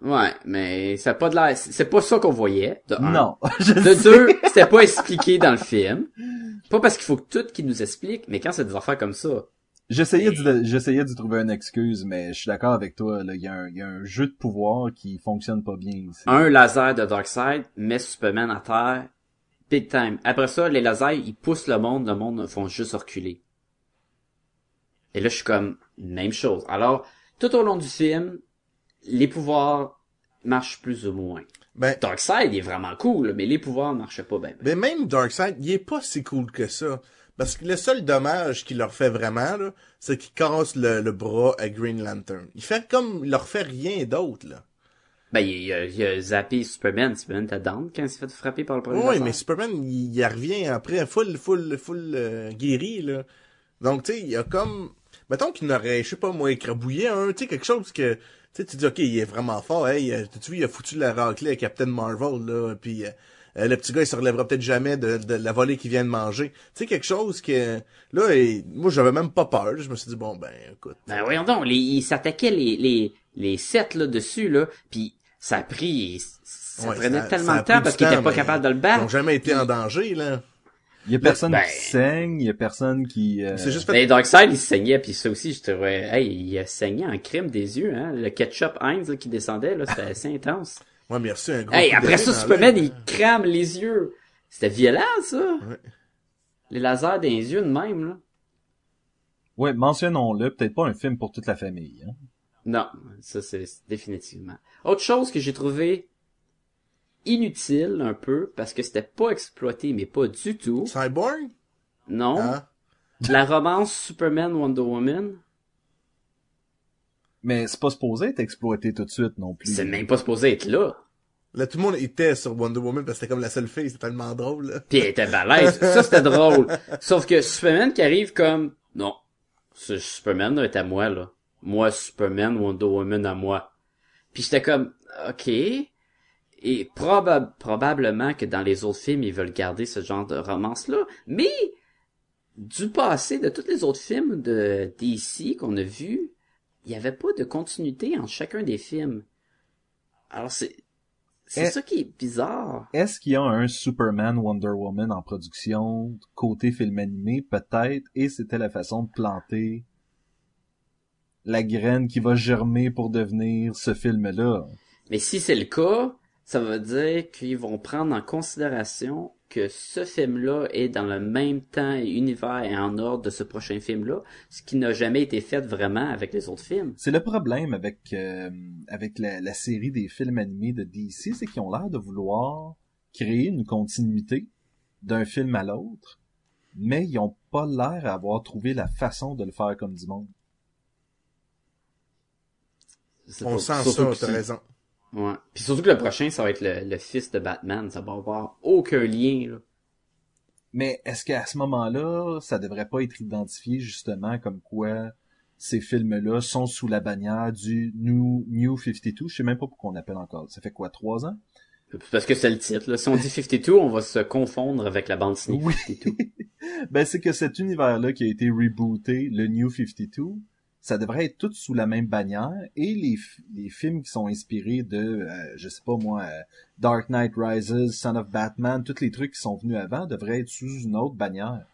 Ouais, mais ça pas de l'air. C'est pas ça qu'on voyait. De un. Non. <laughs> Je De sais. deux, c'était pas expliqué dans le film. Pas parce qu'il faut que tout qui nous explique, mais quand c'est des affaires comme ça. J'essayais de, j'essayais d'y trouver une excuse, mais je suis d'accord avec toi, là. Il y, a un, il y a un jeu de pouvoir qui fonctionne pas bien ici. Un laser de Darkseid met Superman à terre. Big time. Après ça, les lasers, ils poussent le monde, le monde font juste reculer. Et là, je suis comme, même chose. Alors, tout au long du film, les pouvoirs marchent plus ou moins. Ben, Darkseid il est vraiment cool, mais les pouvoirs marchaient pas bien. mais même Darkseid, il est pas si cool que ça. Parce que le seul dommage qu'il leur fait vraiment, là, c'est qu'il casse le, le bras à Green Lantern. Il fait comme, il leur fait rien d'autre, là. Ben, il a, il a zappé Superman. Superman était down quand il s'est fait frapper par le premier Oui, mais Superman, il, il revient après full, full, full euh, guéri, là. Donc, tu sais, il y a comme... mettons qu'il n'aurait, je sais pas moi, écrabouillé un, tu sais, quelque chose que, tu sais, tu dis, ok, il est vraiment fort, hey, euh, tu vois, il a foutu la raclée à Captain Marvel, là, puis euh, euh, le petit gars, il se relèvera peut-être jamais de, de la volée qu'il vient de manger. Tu sais, quelque chose que, là, et, moi, j'avais même pas peur, je me suis dit, bon, ben, écoute. Ben voyons donc, les, ils s'attaquaient les, les, les sets là dessus là, puis ça a pris, ça Ouais, prenait ça- tellement ça de temps parce étaient temps, pas mais capables de le Ils battre. ont jamais été en danger, là. Il y a personne Ben- qui saigne, il y a personne qui... euh, C'est juste fait Mais Darkseid, il saignait, puis ça aussi, je trouvais, hey, il a saigné en crème des yeux, hein. Le ketchup Heinz là, qui descendait, là, c'était assez intense. <laughs> Ouais, mais il a reçu un gros Hey, après ça, Superman, il crame les yeux. C'était violent, ça. Ouais. Les lasers dans les yeux de même, là. Ouais, mentionnons-le, peut-être pas un film pour toute la famille. Hein. Non, ça c'est définitivement. Autre chose que j'ai trouvé inutile un peu parce que c'était pas exploité mais pas du tout. Cyborg? Non, Hein? la romance Superman Wonder Woman, Mais c'est pas supposé être exploité tout de suite non plus. c'est même pas supposé être là. Là, tout le monde était sur Wonder Woman parce que c'était comme la seule fille, c'était tellement drôle, là. Puis elle était balèze, <laughs> ça c'était drôle. Sauf que Superman qui arrive comme non, ce Superman là, est à moi là. Moi Superman Wonder Woman à moi. Puis j'étais comme OK. Et proba- probablement que dans les autres films, ils veulent garder ce genre de romance-là. Mais, du passé, de tous les autres films de DC qu'on a vus, il n'y avait pas de continuité en chacun des films. Alors c'est, c'est Eh. ça qui est bizarre. Est-ce qu'il y a un Superman Wonder Woman en production côté film animé? Peut-être. Et c'était la façon de planter la graine qui va germer pour devenir ce film-là? Mais si c'est le cas, ça veut dire qu'ils vont prendre en considération que ce film-là est dans le même temps et univers et en ordre de ce prochain film-là, ce qui n'a jamais été fait vraiment avec les autres films. C'est le problème avec euh, avec la, la série des films animés de DC, c'est qu'ils ont l'air de vouloir créer une continuité d'un film à l'autre, mais ils ont pas l'air à avoir trouvé la façon de le faire comme du monde. On sent ça, t'as raison. Ouais. Puis surtout que le prochain, ça va être le, le fils de Batman. Ça va avoir aucun lien, là. Mais est-ce qu'à ce moment-là, ça devrait pas être identifié justement comme quoi ces films-là sont sous la bannière du New, New 52? Je sais même pas pourquoi on appelle encore. Ça fait quoi, trois ans? Parce que c'est le titre, là. Si on dit 52, on va se confondre avec la bande dessinée Oui. 52. <laughs> Ben, c'est que cet univers-là qui a été rebooté, le New 52, ça devrait être tout sous la même bannière et les, films qui sont inspirés de, euh, je sais pas moi, euh, Dark Knight Rises, Son of Batman, tous les trucs qui sont venus avant devraient être sous une autre bannière.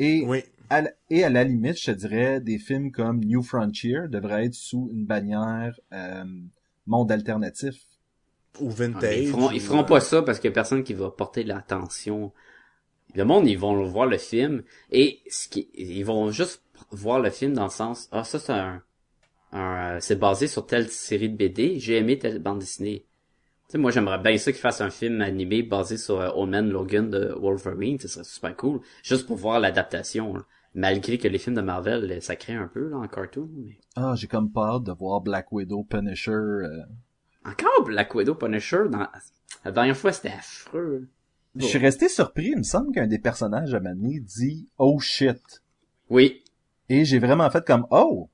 Et, Oui. à, la- et à la limite, je te dirais, des films comme New Frontier devraient être sous une bannière euh, monde alternatif. Ou Ah, Vintage. ils feront, ils feront euh, pas ça parce qu'il y a personne qui va porter l'attention. Le monde, ils vont voir le film et ce qui, ils vont juste voir le film dans le sens, ah, ça c'est un, un, c'est basé sur telle série de BD, j'ai aimé telle bande dessinée. Tu sais, moi, j'aimerais bien ça qu'ils fassent un film animé basé sur euh, Old Man Logan de Wolverine, ce serait super cool, juste pour voir l'adaptation, là. Malgré que les films de Marvel, euh, ça crée un peu, là, en cartoon, mais... Ah, j'ai comme hâte de voir Black Widow, Punisher. euh, Encore Black Widow Punisher, dans... la dernière fois, c'était affreux. Je suis resté surpris, il me semble qu'un des personnages à Mané dit « Oh shit Oui, ». Et j'ai vraiment fait comme « Oh!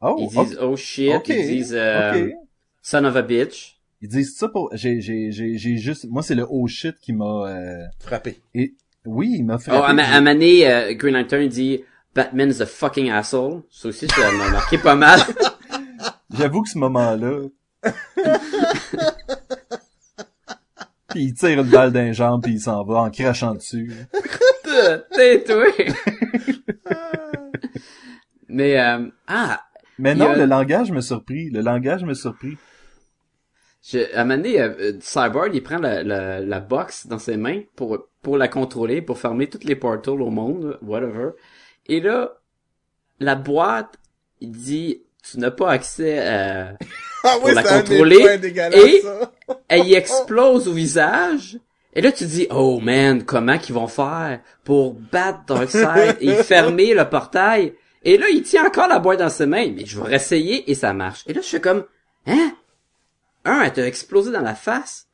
Oh! Ils disent oh shit, ils disent euh, son of a bitch. Ils disent ça pour... J'ai, j'ai, j'ai, j'ai juste... Moi, c'est le « Oh shit » qui m'a... euh, Frappé. Et... Oui, il m'a Oh, frappé. à, ma- à Mané, euh, Green Lantern dit Batman's a fucking asshole. Ça aussi, ça m'a marqué pas mal. <laughs> J'avoue que ce moment-là... <laughs> puis il tire une balle d'un jambe puis il s'en va en crachant dessus. <laughs> T'es toi. <laughs> Mais euh, ah, Mais non, a- le langage me surpris. Le langage me surpris. je, à Mané, euh, euh, Cyborg, il prend la, la, la box dans ses mains pour pour la contrôler, pour fermer toutes les portals au monde, whatever. Et là, la boîte, il dit tu n'as pas accès à Ah Pour la un contrôler, et- ça. elle y explose au visage. Et là, tu dis, oh man, comment qu'ils vont faire pour battre Darkseid et <laughs> fermer le portail? Et là, il tient encore la boîte dans ses mains. Mais je vais réessayer et ça marche. Et là, je fais comme, hein? Un, elle t'a explosé dans la face.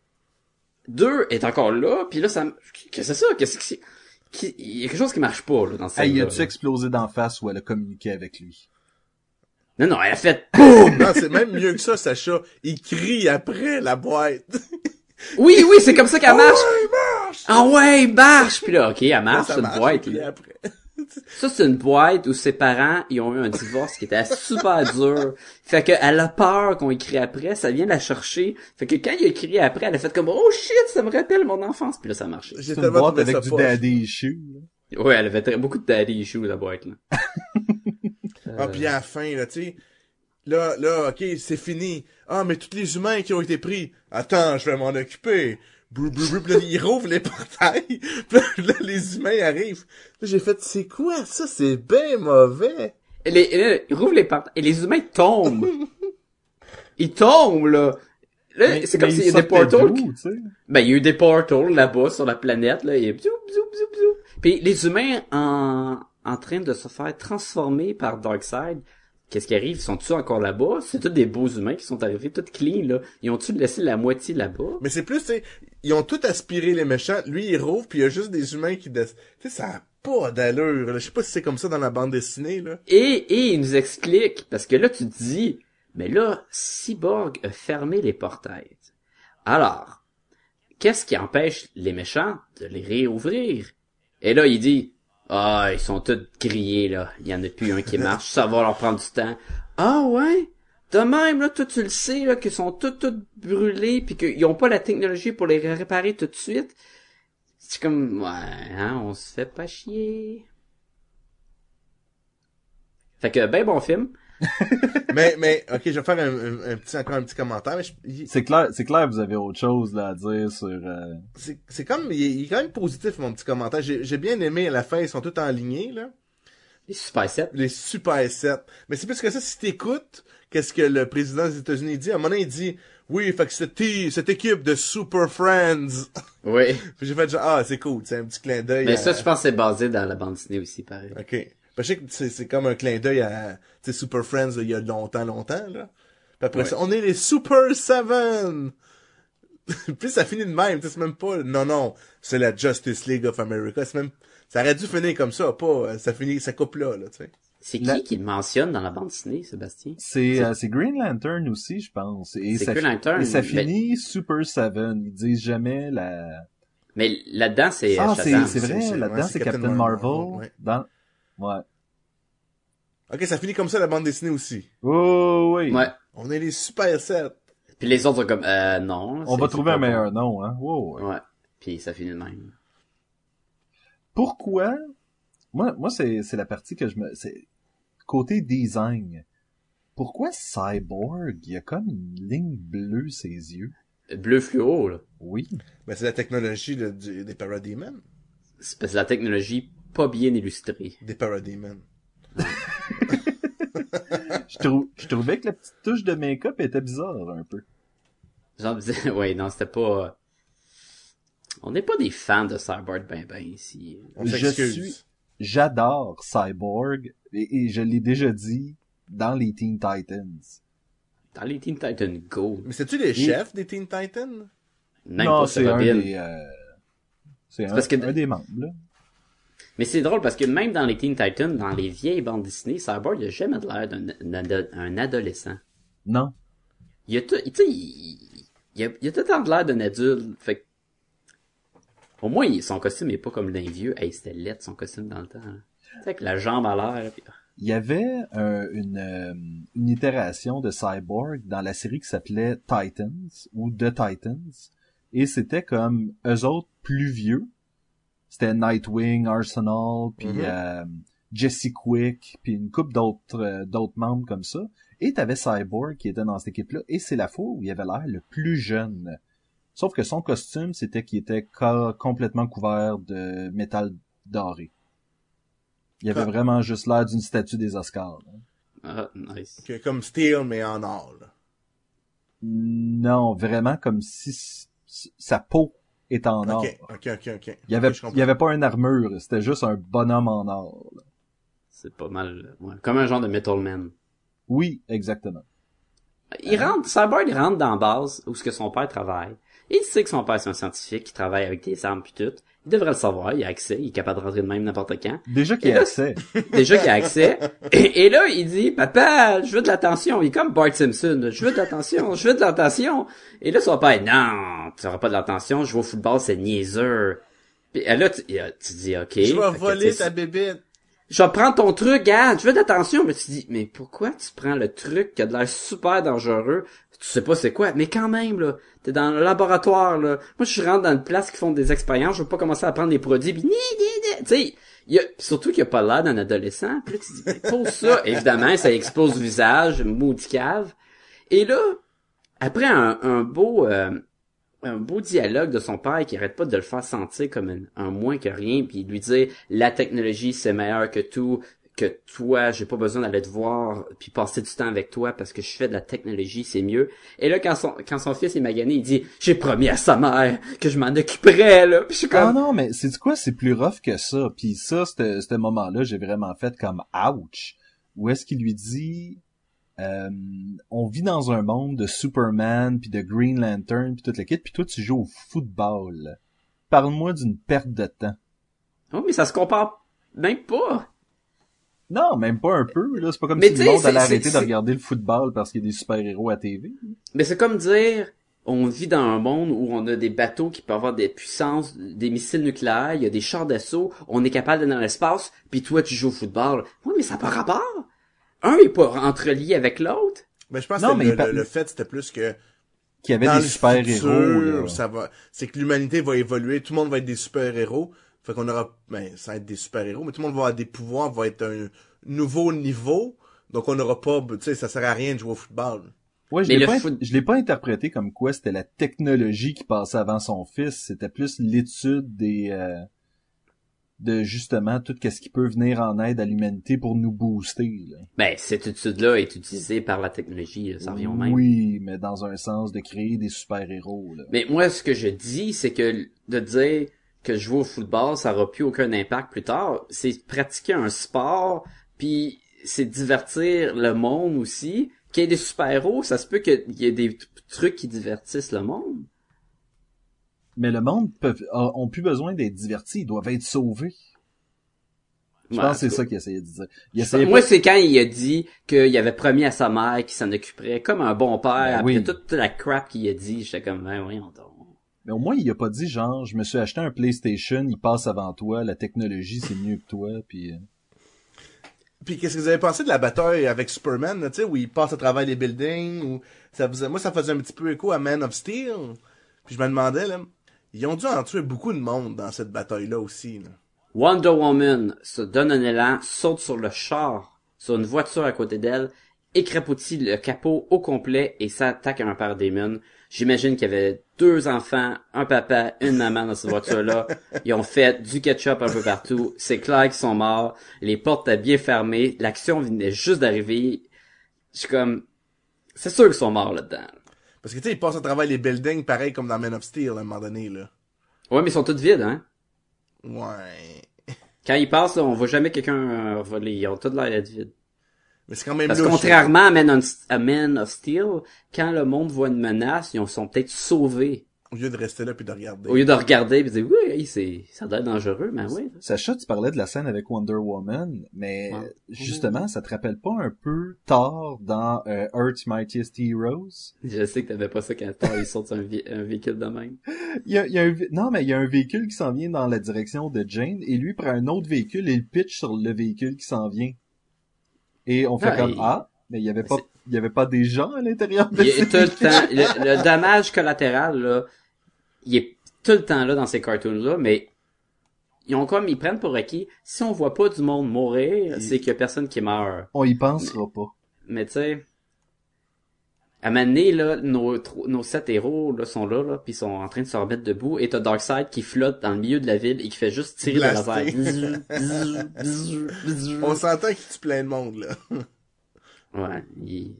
Deux, elle est encore là. Puis là, ça, m- qu'est-ce que c'est ça? Qu'est-ce que c'est? qui- il y a quelque chose qui marche pas, là, dans cette Hey, scène-là, a tu là. explosé d'en face ou elle a communiqué avec lui? Non, non, elle a fait, <laughs> non, c'est même mieux que ça, Sacha. Il crie après la boîte. <laughs> oui, oui, c'est comme ça qu'elle marche. Ouais, marche! Ah ouais, il marche! Puis là, ok, elle marche, ça c'est une marche, boîte, il là. après. <laughs> Ça, c'est une boîte où ses parents, ils ont eu un divorce qui était super dur. Fait que elle a peur qu'on écrit après, ça vient la chercher. Fait que quand il a écrit après, elle a fait comme, oh shit, ça me rappelle mon enfance. Puis là, ça a marché. J'ai C'est une tellement boîte avec ça du poche. daddy issue. là. Ouais, elle avait très- beaucoup de daddy issues, la boîte, là. Ah, puis à la fin, là, tu sais. Là, là, ok, c'est fini. Ah, mais tous les humains qui ont été pris. Attends, je vais m'en occuper. Brou, brou, brou. Puis là, il rouvre les portails. Puis là, les humains arrivent. Là, j'ai fait, c'est quoi ça? C'est bien mauvais. Et les, et là, ils rouvrent les portes, et les humains tombent. <laughs> ils tombent, là. Là, c'est comme s'il y il a des portals. qui-? Ben, il y a eu des portals là-bas sur la planète, là, et bzou, bzou, bzou, bzou. Puis les humains en, en train de se faire transformer par Darkseid, qu'est-ce qui arrive? Ils sont-tu encore là-bas? C'est tous des beaux humains qui sont arrivés, tout clean, là. Ils ont-tu laissé la moitié là-bas? Mais c'est plus, tu ils ont tout aspiré les méchants. Lui, il rouvre, puis il y a juste des humains qui... Tu sais, ça a pas d'allure. Je sais pas si c'est comme ça dans la bande dessinée, là. Et, et il nous explique, parce que là, tu te dis, mais là, Cyborg a fermé les portails. Alors, qu'est-ce qui empêche les méchants de les réouvrir? Et là, il dit, ah, ils sont tous grillés, là. Il y en a plus un qui marche. Ça va leur prendre du temps. Ah ouais? De même, là, toi, tu le sais, là, qu'ils sont tous, tous brûlés, puis qu'ils ont pas la technologie pour les réparer tout de suite. C'est comme, ouais, hein, on se fait pas chier. Fait que, ben bon film. <laughs> mais, mais, ok, je vais faire un, un- un petit, encore un petit commentaire. Mais je- il- C'est clair, c'est clair, vous avez autre chose là à dire sur. euh, c'est c'est comme, il est, il est quand même positif, mon petit commentaire. J'ai j'ai bien aimé, à la fin, ils sont tous en lignée, là. Les Super 7. Les Super 7. Mais c'est plus que ça, si t'écoutes, qu'est-ce que le président des États-Unis dit? À un moment donné, il dit, oui, fait que cette, cette équipe de Super Friends. <laughs> Oui. Puis j'ai fait genre, ah, c'est cool, c'est un petit clin d'œil. Mais à- ça, je pense que c'est basé dans la bande dessinée aussi, pareil. Ok. Ben, je sais que c'est c'est comme un clin d'œil à, Super Friends, il y a longtemps, longtemps, là. Puis après Ouais. ça, on est les Super Seven! <laughs> Puis ça finit de même, tu sais, c'est même pas, non, non, c'est la Justice League of America, c'est même, ça aurait dû finir comme ça, pas, euh, ça finit, ça coupe là, là, tu sais. C'est qui La- qui le mentionne dans la bande dessinée, Sébastien? C'est euh, c'est Green Lantern aussi, je pense. Et C'est ça, Green fi- Lantern, et ça mais- finit Super Seven. Ils disent jamais la. Mais là-dedans, c'est Ah, c'est vrai. c'est- Là-dedans, ouais, c'est c'est Captain Captain Marvel. Marvel, ouais. Dans. Ouais. Ok, ça finit comme ça, la bande dessinée aussi. Oh oui. Ouais. On est les Super 7. Puis les autres sont comme, euh, non. On va trouver un bon. meilleur nom, hein. Wow, ouais. Ouais. Puis ça finit de même. Pourquoi? Moi, moi, c'est c'est la partie que je me. C'est côté design. Pourquoi Cyborg, il y a comme une ligne bleue ses yeux. Bleu fluo, là. Oui. Ben, c'est la technologie de- du- des Parademons. C'est la technologie pas bien illustrée. Des Parademons. <laughs> Je, trou- je trouvais que la petite touche de make-up était bizarre un peu. Genre, disais, <laughs> ouais, non, c'était pas... On n'est pas des fans de Cyborg ben ben ici. On Je suis- J'adore Cyborg et, et je l'ai déjà dit dans les Teen Titans. Dans les Teen Titans Go, Mais c'est-tu les chefs des Teen Titans? non, c'est un des. euh, C'est un, parce que- un des membres. Là. Mais c'est drôle parce que même dans les Teen Titans, dans les vieilles bandes dessinées, Cyborg il a jamais de l'air d'un d'un ado- un adolescent. Non. Il a tout, tu sais, il, il a, il a tout le temps de l'air d'un adulte. Fait que, au moins, son costume est pas comme d'un vieux. Hey, c'était laid, son costume dans le temps. hein. Tu sais, avec la jambe à l'air. puis- Il y avait euh, une, euh, une itération de Cyborg dans la série qui s'appelait Titans ou The Titans. Et c'était comme eux autres plus vieux. C'était Nightwing, Arsenal, puis Mhm. euh, Jesse Quick, puis une couple d'autres euh, d'autres membres comme ça. Et t'avais Cyborg qui était dans cette équipe-là. Et c'est la fois où il avait l'air le plus jeune. Sauf que son costume, c'était qu'il était co- complètement couvert de métal doré. Il avait Ah. vraiment juste l'air d'une statue des Oscars. là. Ah, nice. Que- comme Steel, mais en or, là. Non, vraiment comme si sa peau était en or. Ok, ok, ok, ok. Il y avait, il y pas une armure, c'était juste un bonhomme en or. là. C'est pas mal, ouais. Comme un genre de Metal Man. Oui, exactement. Il rentre, Cyborg, il rentre dans la base où ce que son père travaille. Il sait que son père c'est un scientifique qui travaille avec des armes pis tout. Il devrait le savoir, il a accès, il est capable de rentrer de même n'importe quand. Déjà qu'il a là, accès. <laughs> Déjà qu'il a accès. Et, et là, il dit, papa, je veux de l'attention. Il est comme Bart Simpson. Je veux de l'attention, je veux de l'attention. Et là, son père, non, tu n'auras pas de l'attention, jouer au football, c'est niaiseux. Puis et là, tu, tu dis, ok. Je vais voler ta bébête. je vais prendre ton truc, gars, je veux de l'attention. Mais tu dis, mais pourquoi tu prends le truc qui a de l'air super dangereux? Tu sais pas c'est quoi, mais quand même, là, t'es dans le laboratoire, là. Moi, je rentre dans une place qui font des expériences, je veux pas commencer à prendre des produits, pis ni, ni, ni. tu sais, il y a, pis surtout qu'il y a pas l'air d'un adolescent. Puis là, tu dis, mais pose ça. <laughs> Évidemment, ça explose le visage, maudit cave. Et là, après un, un beau, euh, un beau dialogue de son père qui arrête pas de le faire sentir comme un, un moins que rien, puis lui dire la technologie c'est meilleur que tout, que toi j'ai pas besoin d'aller te voir puis passer du temps avec toi parce que je fais de la technologie c'est mieux. Et là quand son quand son fils est magané il dit j'ai promis à sa mère que je m'en occuperais là. Puis je suis Ah comme non, mais c'est du quoi, c'est plus rough que ça. Puis ça, ce ce moment-là, j'ai vraiment fait comme ouch. Où est-ce qu'il lui dit euh, on vit dans un monde de Superman puis de Green Lantern puis toute la kit, puis toi tu joues au football. Parle-moi d'une perte de temps. oh mais ça se compare même pas. Non, même pas un peu. Là, c'est pas comme Mais si tu le monde allait arrêter de regarder le football parce qu'il y a des super-héros à TV. Mais c'est comme dire, on vit dans un monde où on a des bateaux qui peuvent avoir des puissances, des missiles nucléaires, il y a des chars d'assaut, on est capable d'aller dans l'espace, puis toi tu joues au football. Oui, mais ça n'a pas rapport. Un est pas entrelié avec l'autre. Mais je pense Non, que mais le, fait, c'était plus que Qu'il y avait dans des super-héros. ça va, c'est que l'humanité va évoluer, tout le monde va être des super-héros. Fait qu'on aura, ben, ça va être des super-héros, mais tout le monde va avoir des pouvoirs, va être un nouveau niveau. Donc on n'aura pas, tu sais, ça sert à rien de jouer au football. Ouais, je l'ai pas, foot- je l'ai pas interprété comme quoi c'était la technologie qui passait avant son fils, c'était plus l'étude des euh, de justement tout ce qui peut venir en aide à l'humanité pour nous booster. Là. Ben, cette étude-là est utilisée par la technologie, ça revient au même. Oui, mais dans un sens de créer des super-héros. là. Mais moi, ce que je dis, c'est que de dire que je joue au football, ça aura plus aucun impact plus tard. C'est pratiquer un sport, puis c'est divertir le monde aussi. Qu'il y ait des super-héros, ça se peut qu'il y ait des trucs qui divertissent le monde. Mais le monde peut, a- ont plus besoin d'être divertis, ils doivent être sauvés. Je Ouais, pense que c'est ça qu'il essayait de dire. Il Moi, c'est quand il a dit qu'il avait promis à sa mère qu'il s'en occuperait comme un bon père. Ben après oui. toute la crap qu'il a dit, j'étais comme, ben, voyons donc. Mais au moins, il a pas dit genre, je me suis acheté un PlayStation, il passe avant toi, la technologie c'est mieux que toi, puis euh, Puis qu'est-ce que vous avez pensé de la bataille avec Superman, là, tu sais, où il passe à travers les buildings, ou ça faisait, moi ça faisait un petit peu écho à Man of Steel. Puis je me demandais là, ils ont dû en tuer beaucoup de monde dans cette bataille-là aussi. Là. Wonder Woman se donne un élan, saute sur le char, sur une voiture à côté d'elle, écrapoutit le capot au complet et s'attaque à un paradémon. J'imagine qu'il y avait deux enfants, un papa, une maman dans cette voiture-là. Ils ont fait du ketchup un peu partout. C'est clair qu'ils sont morts. Les portes étaient bien fermées. L'action venait juste d'arriver. Je suis comme, c'est sûr qu'ils sont morts là-dedans. Parce que tu sais, ils passent à travers les buildings pareil comme dans Man of Steel à un moment donné là. Ouais, mais ils sont tous vides, hein? Ouais. Quand ils passent, là, on voit jamais quelqu'un euh, voler. Ils ont tous l'air d'être vides. Mais c'est quand même Parce que louche, contrairement à Man, on- à Man of Steel, quand le monde voit une menace, ils sont peut-être sauvés. Au lieu de rester là puis de regarder. Au lieu de regarder et de dire, oui, c'est, ça doit être dangereux, mais oui. Sacha, tu parlais de la scène avec Wonder Woman, mais Ouais. justement, ça te rappelle pas un peu Thor dans euh, Earth's Mightiest Heroes? Je sais que t'avais pas ça quand Thor, il saute sur un, vé- un véhicule de même. Il y a, il y a un, non, mais il y a un véhicule qui s'en vient dans la direction de Jane, et lui prend un autre véhicule et il pitch sur le véhicule qui s'en vient. Et on fait comme, ah, mais il y avait pas, il y avait pas des gens à l'intérieur de Il ce est tout le temps, le, le dommage collatéral, là, il est tout le temps là dans ces cartoons-là, mais ils ont comme, ils prennent pour acquis, si on voit pas du monde mourir, c'est qu'il y a personne qui meurt. On y pensera pas. Mais tu sais, à un moment donné, là, nos, nos sept héros là, sont là, là, puis sont en train de se remettre debout, et t'as Darkseid qui flotte dans le milieu de la ville et qui fait juste tirer Blaster. laser. Bzzz, bzzz. On s'entend qu'il tue plein de monde là. Ouais, il...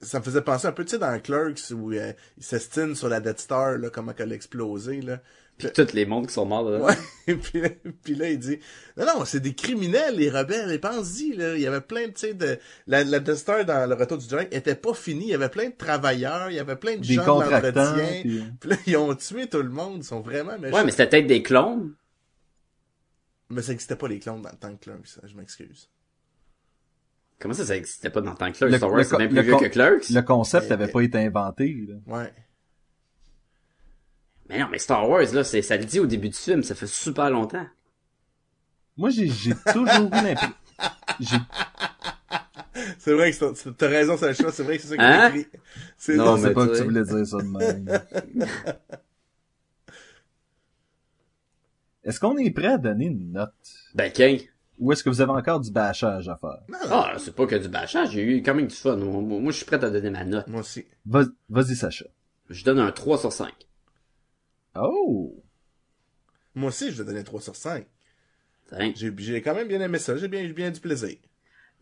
Ça me faisait penser un peu, tu sais, dans Clerks où euh, il s'estime sur la Death Star, là, comment qu'elle a explosé, là. Puis tous les mondes qui sont morts <laughs> là. Ouais. Et puis, puis là, il dit, non, non, c'est des criminels, les rebelles. Et pense-y, là, il y avait plein de, tu sais, de, la, la Death Star dans le retour du Jedi était pas fini. Il y avait plein de travailleurs, il y avait plein de Des gens de contractants. l'entretien. puis- Puis là, ils ont tué tout le monde. Ils sont vraiment méchants. Ouais, mais c'était peut-être des clones. Mais ça n'existait pas les clones dans le temps de Clerks, ça, je m'excuse. Comment ça, ça existait pas dans le temps que Clerks? Le- Star Wars, c'est le plus vieux que Clerks? Le concept n'avait pas été inventé. Là. Ouais. Mais non, mais Star Wars, là, c'est, ça le dit au début du film, ça fait super longtemps. Moi, j'ai j'ai toujours eu l'impression... C'est vrai que c'est- c'est- t'as raison, Sacha, c'est vrai que c'est ça qu'il Hein? écrit. C'est Non, mais pas que tu voulais dire ça de même. <laughs> Est-ce qu'on est prêt à donner une note? Ben, King. Ou est-ce que vous avez encore du bâchage à faire? non, Ah, c'est pas que du bâchage, j'ai eu quand même du fun. Moi, moi, moi, je suis prêt à donner ma note. Moi aussi. Vas- Vas-y, Sacha. Je donne un 3 sur 5. Oh! Moi aussi, je vais donner 3 sur 5. Hein? J'ai, j'ai quand même bien aimé ça. J'ai bien, j'ai bien du plaisir.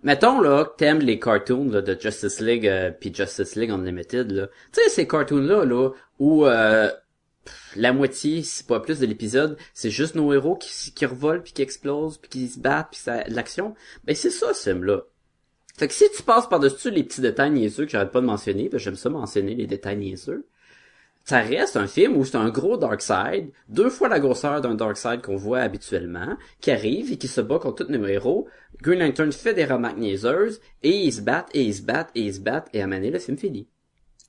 Mettons, là, que t'aimes les cartoons, là, de Justice League, euh, pis Justice League Unlimited, là. Tu sais, ces cartoons-là, là, où, euh, pff, la moitié, si pas plus de l'épisode, c'est juste nos héros qui, qui revolent puis qui explosent puis qui se battent puis ça, de l'action. Ben, c'est ça, ce film-là. Fait que si tu passes par-dessus les petits détails niaiseux que j'arrête pas de mentionner, que j'aime ça mentionner les détails niaiseux, ça reste un film où c'est un gros Darkseid, deux fois la grosseur d'un Darkseid qu'on voit habituellement, qui arrive et qui se bat contre tous nos héros. Green Lantern fait des remarques niaiseuses, et ils se battent, et ils se battent, et ils se battent, et à mener le film fini.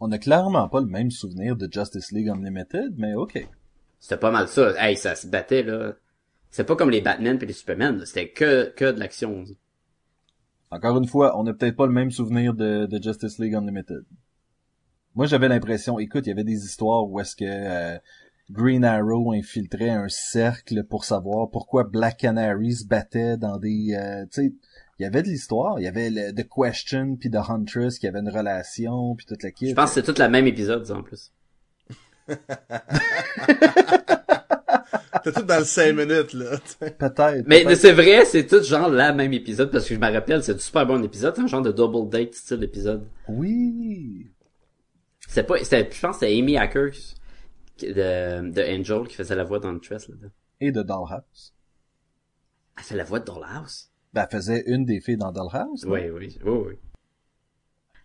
On a clairement pas le même souvenir de Justice League Unlimited, mais ok. C'était pas mal ça. Hey, ça se battait, là. C'est pas comme les Batman et les Superman, c'était que, que de l'action. Encore une fois, on a peut-être pas le même souvenir de, de Justice League Unlimited. Moi, j'avais l'impression, écoute, il y avait des histoires où est-ce que euh, Green Arrow infiltrait un cercle pour savoir pourquoi Black Canary se battait dans des... euh, tu sais, il y avait de l'histoire. Il y avait le, The Question puis The Huntress qui avait une relation puis toute la kit. Je pense que c'est tout le même épisode, en plus. <laughs> T'es tout dans le 5 minutes, là. Peut-être. Mais c'est vrai, c'est tout genre la même épisode, parce que je me rappelle, c'est un super bon épisode, c'est un genre de double date style épisode. Oui. C'était pas, c'était, je pense que c'était Amy Ackers qui- de, de Angel qui faisait la voix dans le Tress, là. Et de Dollhouse. Elle fait la voix de Dollhouse? Ben, elle faisait une des filles dans Dollhouse. non? Oui, oui, oui, oui.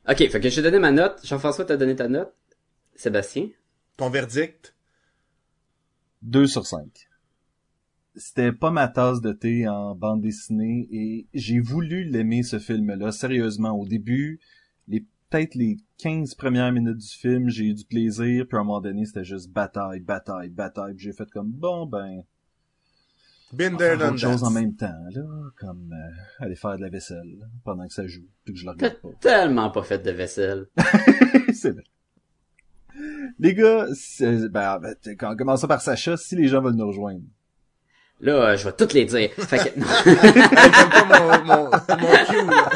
Ok, fait que j'ai donné ma note. Jean-François, t'as donné ta note. Sébastien? Ton verdict? 2 sur 5. C'était pas ma tasse de thé en bande dessinée et j'ai voulu l'aimer ce film-là. Sérieusement, au début, les peut-être les 15 premières minutes du film, j'ai eu du plaisir, puis à un moment donné, c'était juste bataille, bataille, bataille, puis j'ai fait comme bon ben Been there, done chose that. en même temps là, comme euh, aller faire de la vaisselle là, pendant que ça joue, puis que je le T'as regarde pas. tellement pas fait de vaisselle. <laughs> c'est vrai. Les gars, ben, ben, en commençant par Sacha, si les gens veulent nous rejoindre. Là, euh, je vais toutes les dire. Fait que, <laughs> pas mon, mon, mon cue, là.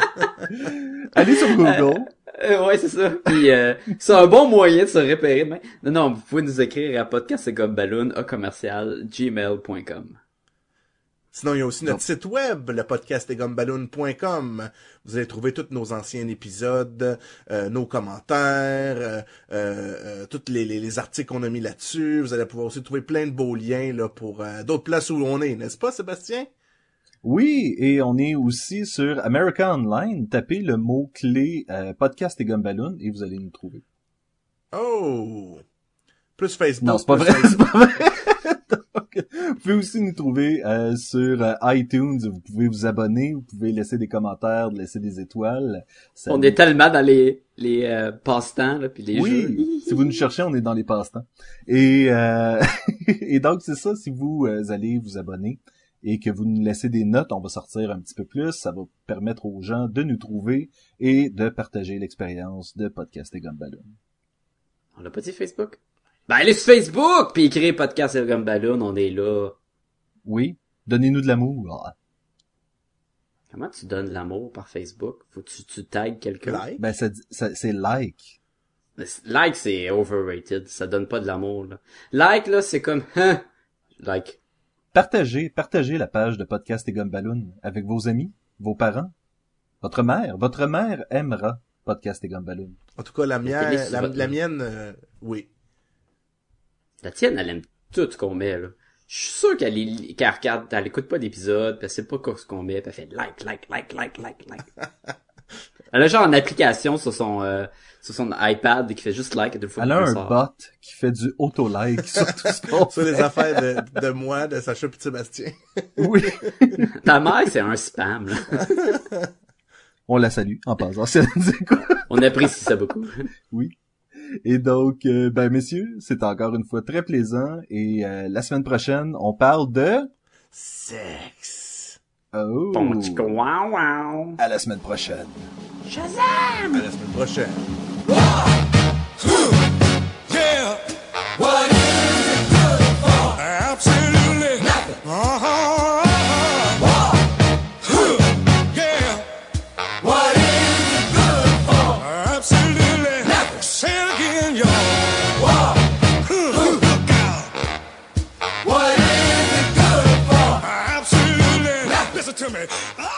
Allez sur Google. Euh, ouais, c'est ça. <laughs> Puis euh, c'est un bon moyen de se repérer. Mais... Non, non, vous pouvez nous écrire à podcast c'est comme balloon à commercial gmail.com. Sinon, il y a aussi notre site web, le podcast Vous allez trouver tous nos anciens épisodes, euh, nos commentaires, euh, euh, euh, tous les, les, les articles qu'on a mis là-dessus. Vous allez pouvoir aussi trouver plein de beaux liens là pour euh, d'autres places où on est, n'est-ce pas, Sébastien? Oui, et on est aussi sur America Online. Tapez le mot-clé euh, podcast et Gumballoon et vous allez nous trouver. Oh! Plus Facebook. Non, c'est pas vrai, Facebook. <laughs> c'est pas vrai. Donc, vous pouvez aussi nous trouver euh, sur euh, iTunes. Vous pouvez vous abonner, vous pouvez laisser des commentaires, laisser des étoiles. Ça On nous- est tellement dans les les euh, passe-temps là puis les jeux. Oui, si vous nous cherchez, on est dans les passe-temps. Et, euh, <laughs> et donc, c'est ça, si vous euh, allez vous abonner et que vous nous laissez des notes, on va sortir un petit peu plus. Ça va permettre aux gens de nous trouver et de partager l'expérience de Podcast et Gumballoon. On l'a pas dit Facebook? Ben allez sur Facebook puis écrivez podcast et comme balloon, on est là. Oui, donnez-nous de l'amour. Comment tu donnes l'amour par Facebook? Faut que tu tu tags quelqu'un? Like? Ben, ça, dit- ça- c'est like. Like c'est overrated, ça donne pas de l'amour là. Like là, c'est comme <laughs> hein, like. Partagez, partagez la page de Podcast et Gumballoon avec vos amis, vos parents, votre mère. Votre mère aimera Podcast et Gumballoon. En tout cas, la, mienne, la mienne, euh, oui. La tienne, elle aime tout ce qu'on met, là. Je suis sûr qu'elle est- qu'elle regarde, elle écoute pas d'épisode, puis elle sait pas quoi ce qu'on met, puis elle fait like, like, like, like, like, like. <laughs> elle a genre une application sur son, euh, sur son iPad qui fait juste like deux fois Elle a un bot qui fait du auto-like <laughs> sur tout ce qu'on Sur les affaires de, de moi, de Sacha et de Sébastien. Oui. <laughs> Ta mère, c'est un spam, là. On la salue en passant. On apprécie ça beaucoup. Oui. Et donc, euh, ben messieurs, c'est encore une fois très plaisant. Et euh, la semaine prochaine, on parle de... Sexe. Oh. Bon, chico, wow, wow. À la semaine prochaine. À la semaine prochaine. Yeah. What is it good for? Absolutely nothing. Uh-huh. What is it